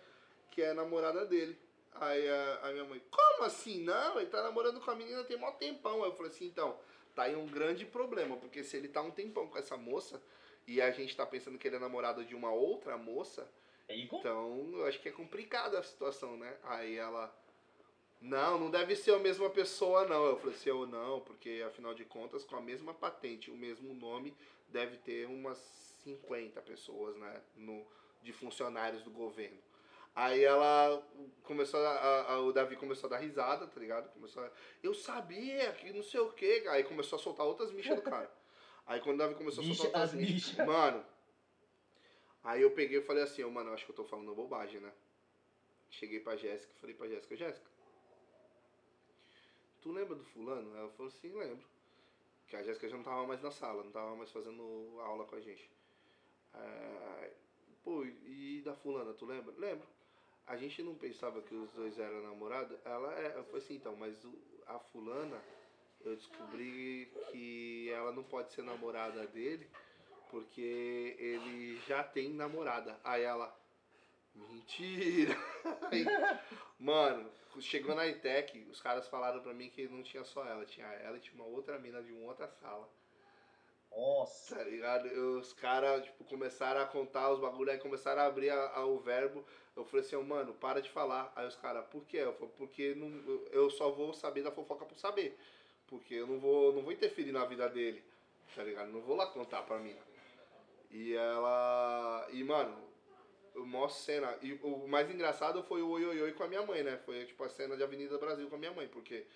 que é namorada dele. Aí a, a minha mãe, como assim? Não, ele tá namorando com a menina tem mó tempão. Aí eu falei assim, então, tá aí um grande problema, porque se ele tá um tempão com essa moça e a gente tá pensando que ele é namorado de uma outra moça, então, eu acho que é complicada a situação, né? Aí ela. Não, não deve ser a mesma pessoa, não. Eu falei assim, eu não, porque afinal de contas, com a mesma patente, o mesmo nome, deve ter umas 50 pessoas, né? No, de funcionários do governo. Aí ela começou a, a- O Davi começou a dar risada, tá ligado? Começou a. Eu sabia que não sei o quê. Aí começou a soltar outras michas do cara. Aí quando o Davi começou a soltar as outras michas. Mano. Aí eu peguei e falei assim, ô mano, acho que eu tô falando bobagem, né? Cheguei pra Jéssica e falei pra Jéssica, Jéssica, tu lembra do fulano? Ela falou assim, lembro. Que a Jéssica já não tava mais na sala, não tava mais fazendo aula com a gente. É, Pô, e da fulana, tu lembra? Lembro. A gente não pensava que os dois eram namorados. Ela é, eu falei assim, então, mas o- a fulana, eu descobri que ela não pode ser namorada dele porque ele já tem namorada. Aí ela, mentira. Aí, mano, chegou na ITEC, os caras falaram pra mim que não tinha só ela, tinha ela e tinha uma outra mina de uma outra sala. Nossa. Tá ligado? Eu- os caras, tipo, começaram a contar os bagulho, aí começaram a abrir a- a- o verbo. Eu falei assim, mano, para de falar. Aí os caras, por quê? Eu falei, porque não, eu- eu só vou saber da fofoca por saber. Porque eu não vou, não vou interferir na vida dele. Tá ligado? Não vou lá contar pra mim. E ela. E, mano, mostro cena. E o mais engraçado foi o oi, oi, oi com a minha mãe, né? Foi tipo a cena de Avenida Brasil com a minha mãe, porque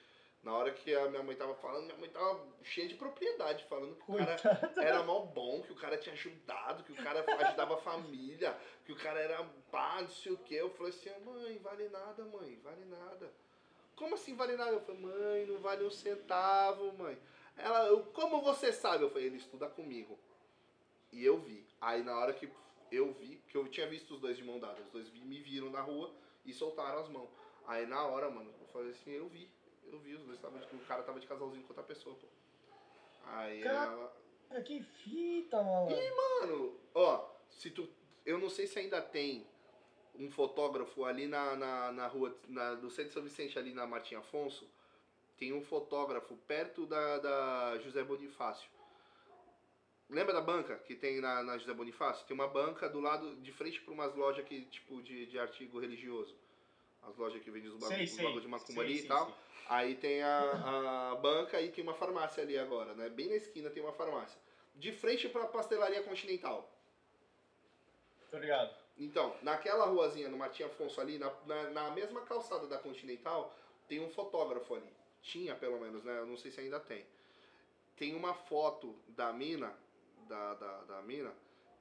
Na hora que a minha mãe tava falando, minha mãe tava cheia de propriedade, falando que o cara era mal bom, que o cara tinha ajudado, que o cara ajudava a família, que o cara era pá, não sei o que. Eu falei assim, mãe, vale nada, mãe, vale nada. Como assim vale nada? Eu falei, mãe, não vale um centavo, mãe. Ela, eu, como você sabe? Eu falei, ele estuda comigo. E eu vi. Aí na hora que eu vi, que eu tinha visto os dois de mão dada, os dois me viram na rua e soltaram as mãos. Aí na hora, mano, eu falei assim, eu vi. Eu vi, os dois estavam de, o cara tava de casalzinho com outra pessoa, pô. Aí Cara- ela. Ah, Que fita, mano. Mano, ó, se tu. Eu não sei se ainda tem um fotógrafo ali na, na, na rua na, do Centro São Vicente, ali na Martim Afonso. Tem um fotógrafo perto da, da José Bonifácio. Lembra da banca que tem na, na José Bonifácio? Tem uma banca do lado, de frente para umas lojas que, tipo, de, de artigo religioso. As lojas que vendem os Sei, bagulho, de macumba Sei, ali e tal. sei. Aí tem a, a banca e tem uma farmácia ali agora, né? Bem na esquina tem uma farmácia. De frente pra pastelaria continental. Tô ligado. Então, naquela ruazinha no Martim Afonso ali, na, na, na mesma calçada da Continental, tem um fotógrafo ali. Tinha pelo menos, né? Eu não sei se ainda tem. Tem uma foto da mina, da, da, da mina,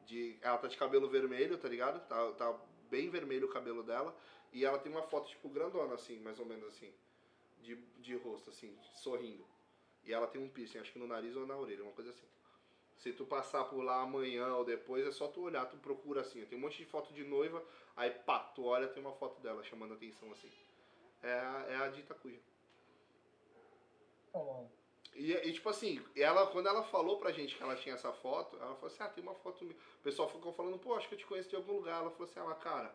de. Ela tá de cabelo vermelho, tá ligado? Tá, tá bem vermelho o cabelo dela. E ela tem uma foto, tipo, grandona, assim, mais ou menos assim. De, de rosto, assim, sorrindo. E ela tem um piercing, acho que no nariz ou na orelha, uma coisa assim. Se tu passar por lá amanhã ou depois, é só tu olhar, tu procura assim. Tem um monte de foto de noiva, aí pá, tu olha, tem uma foto dela chamando atenção assim. É a, é a dita cuja. Tá, mano. E, e, tipo assim, ela, quando ela falou pra gente que ela tinha essa foto, ela falou assim, ah, tem uma foto minha. O pessoal ficou falando, pô, acho que eu te conheço de algum lugar. Ela falou assim, ah, mas, cara,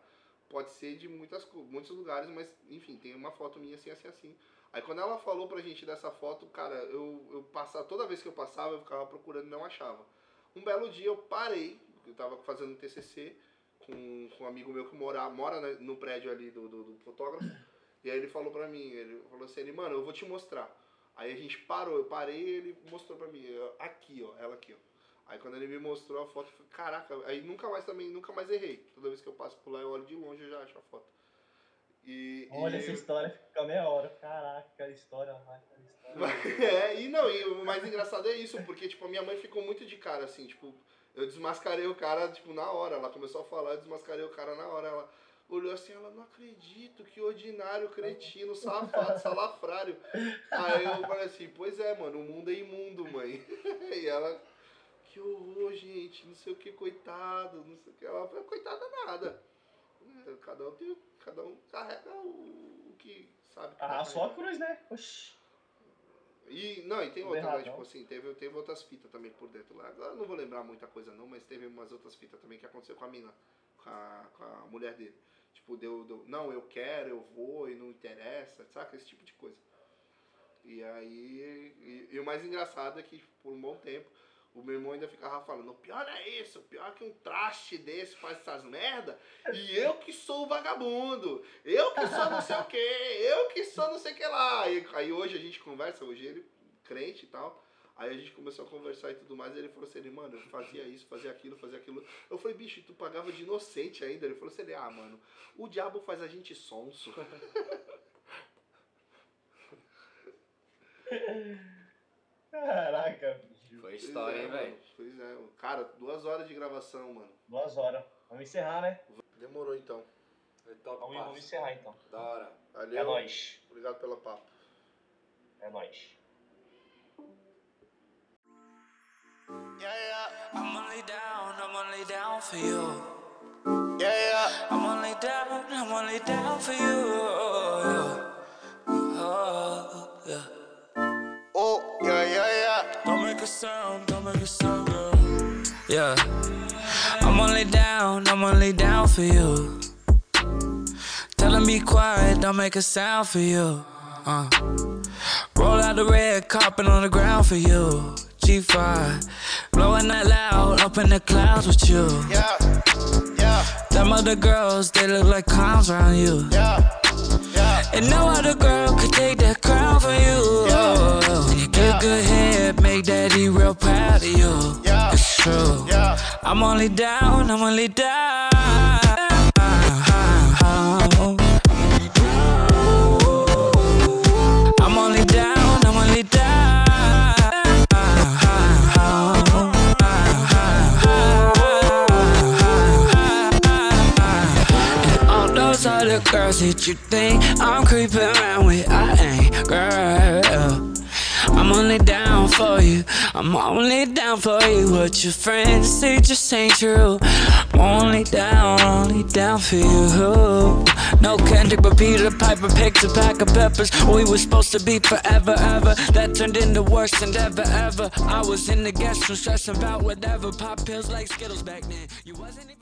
pode ser de muitas, muitos lugares, mas enfim, tem uma foto minha assim, assim, assim. Aí quando ela falou pra gente dessa foto, cara, eu, eu passava, toda vez que eu passava, eu ficava procurando e não achava. Um belo dia eu parei, eu tava fazendo um TCC com, com um amigo meu que mora, mora no prédio ali do, do, do fotógrafo. E aí ele falou pra mim, ele falou assim, mano, eu vou te mostrar. Aí a gente parou, eu parei e ele mostrou pra mim, aqui, ó, ela aqui, ó. Aí quando ele me mostrou a foto, eu falei, caraca, aí nunca mais também, nunca mais errei. Toda vez que eu passo por lá, eu olho de longe e já acho a foto. E, Olha, e- essa história fica meia hora. Caraca, história, a história. É, e não, e o mais engraçado é isso, porque, tipo, a minha mãe ficou muito de cara, assim, tipo, eu desmascarei o cara, tipo, na hora. Ela começou a falar, eu desmascarei o cara na hora. Ela olhou assim, ela, não acredito, que ordinário, cretino, safado, salafrário. Aí eu falei assim, pois é, mano, o mundo é imundo, mãe. E ela, que horror, gente, não sei o que, coitado, não sei o que. Ela falou, coitada nada. É, Cada um, tem, cada um carrega o, o que sabe que Ah, tá só a cruz, né? Oxi. E, não, e tem outra, né? Tipo assim, teve, teve outras fitas também por dentro lá. Agora não vou lembrar muita coisa não, mas teve umas outras fitas também que aconteceu com a mina, com a, com a mulher dele. Tipo, deu, deu, não, eu quero, eu vou e não interessa, saca? Esse tipo de coisa. E aí, e, e o mais engraçado é que tipo, por um bom tempo, o meu irmão ainda ficava falando, o pior é isso, o pior é que um traste desse faz essas merda, e eu que sou o vagabundo, eu que sou não sei o que, eu que sou não sei o que lá. Aí, aí hoje a gente conversa, hoje ele, crente e tal, aí a gente começou a conversar e tudo mais, e ele falou assim, mano, eu fazia isso, fazia aquilo, fazia aquilo. Eu falei, bicho, tu pagava de inocente ainda. Ele falou assim, ah, mano, o diabo faz a gente sonso. Caraca, bicho. Foi história, hein, Pois é, velho? mano. Pois é, cara, duas horas de gravação, mano. Duas horas. Vamos encerrar, né? Demorou então. Vamos, vamos encerrar então. Da hora. Valeu. É nóis. Obrigado pelo papo. É nóis. Yeah, yeah, I'm only down, I'm only down for you. yeah, yeah. I'm only down, I'm only down for you. Oh, yeah. Oh, yeah, yeah, yeah. Don't make a sound, don't make a sound, girl. Yeah. I'm only down, I'm only down for you. Tell him be quiet, don't make a sound for you. Uh. Roll out the red carpet on the ground for you. G5, blowing that loud up in the clouds with you. Yeah, yeah, Them other girls, they look like clowns around you. yeah, yeah. And no other girl could take that crown from you. Yeah. Oh, you get good head, make daddy real proud of you. Yeah. It's true. Yeah. I'm only down, I'm only down. I'm only down. Girls that you think I'm creeping around with. I ain't, girl. I'm only down for you. I'm only down for you. What your friends say just ain't true. I'm only down, only down for you. No Kendrick, but Peter Piper picked a pack of peppers. We were supposed to be forever, ever. That turned into worse than ever, ever. I was in the guest room stressing about whatever. Pop pills like Skittles back then. You wasn't.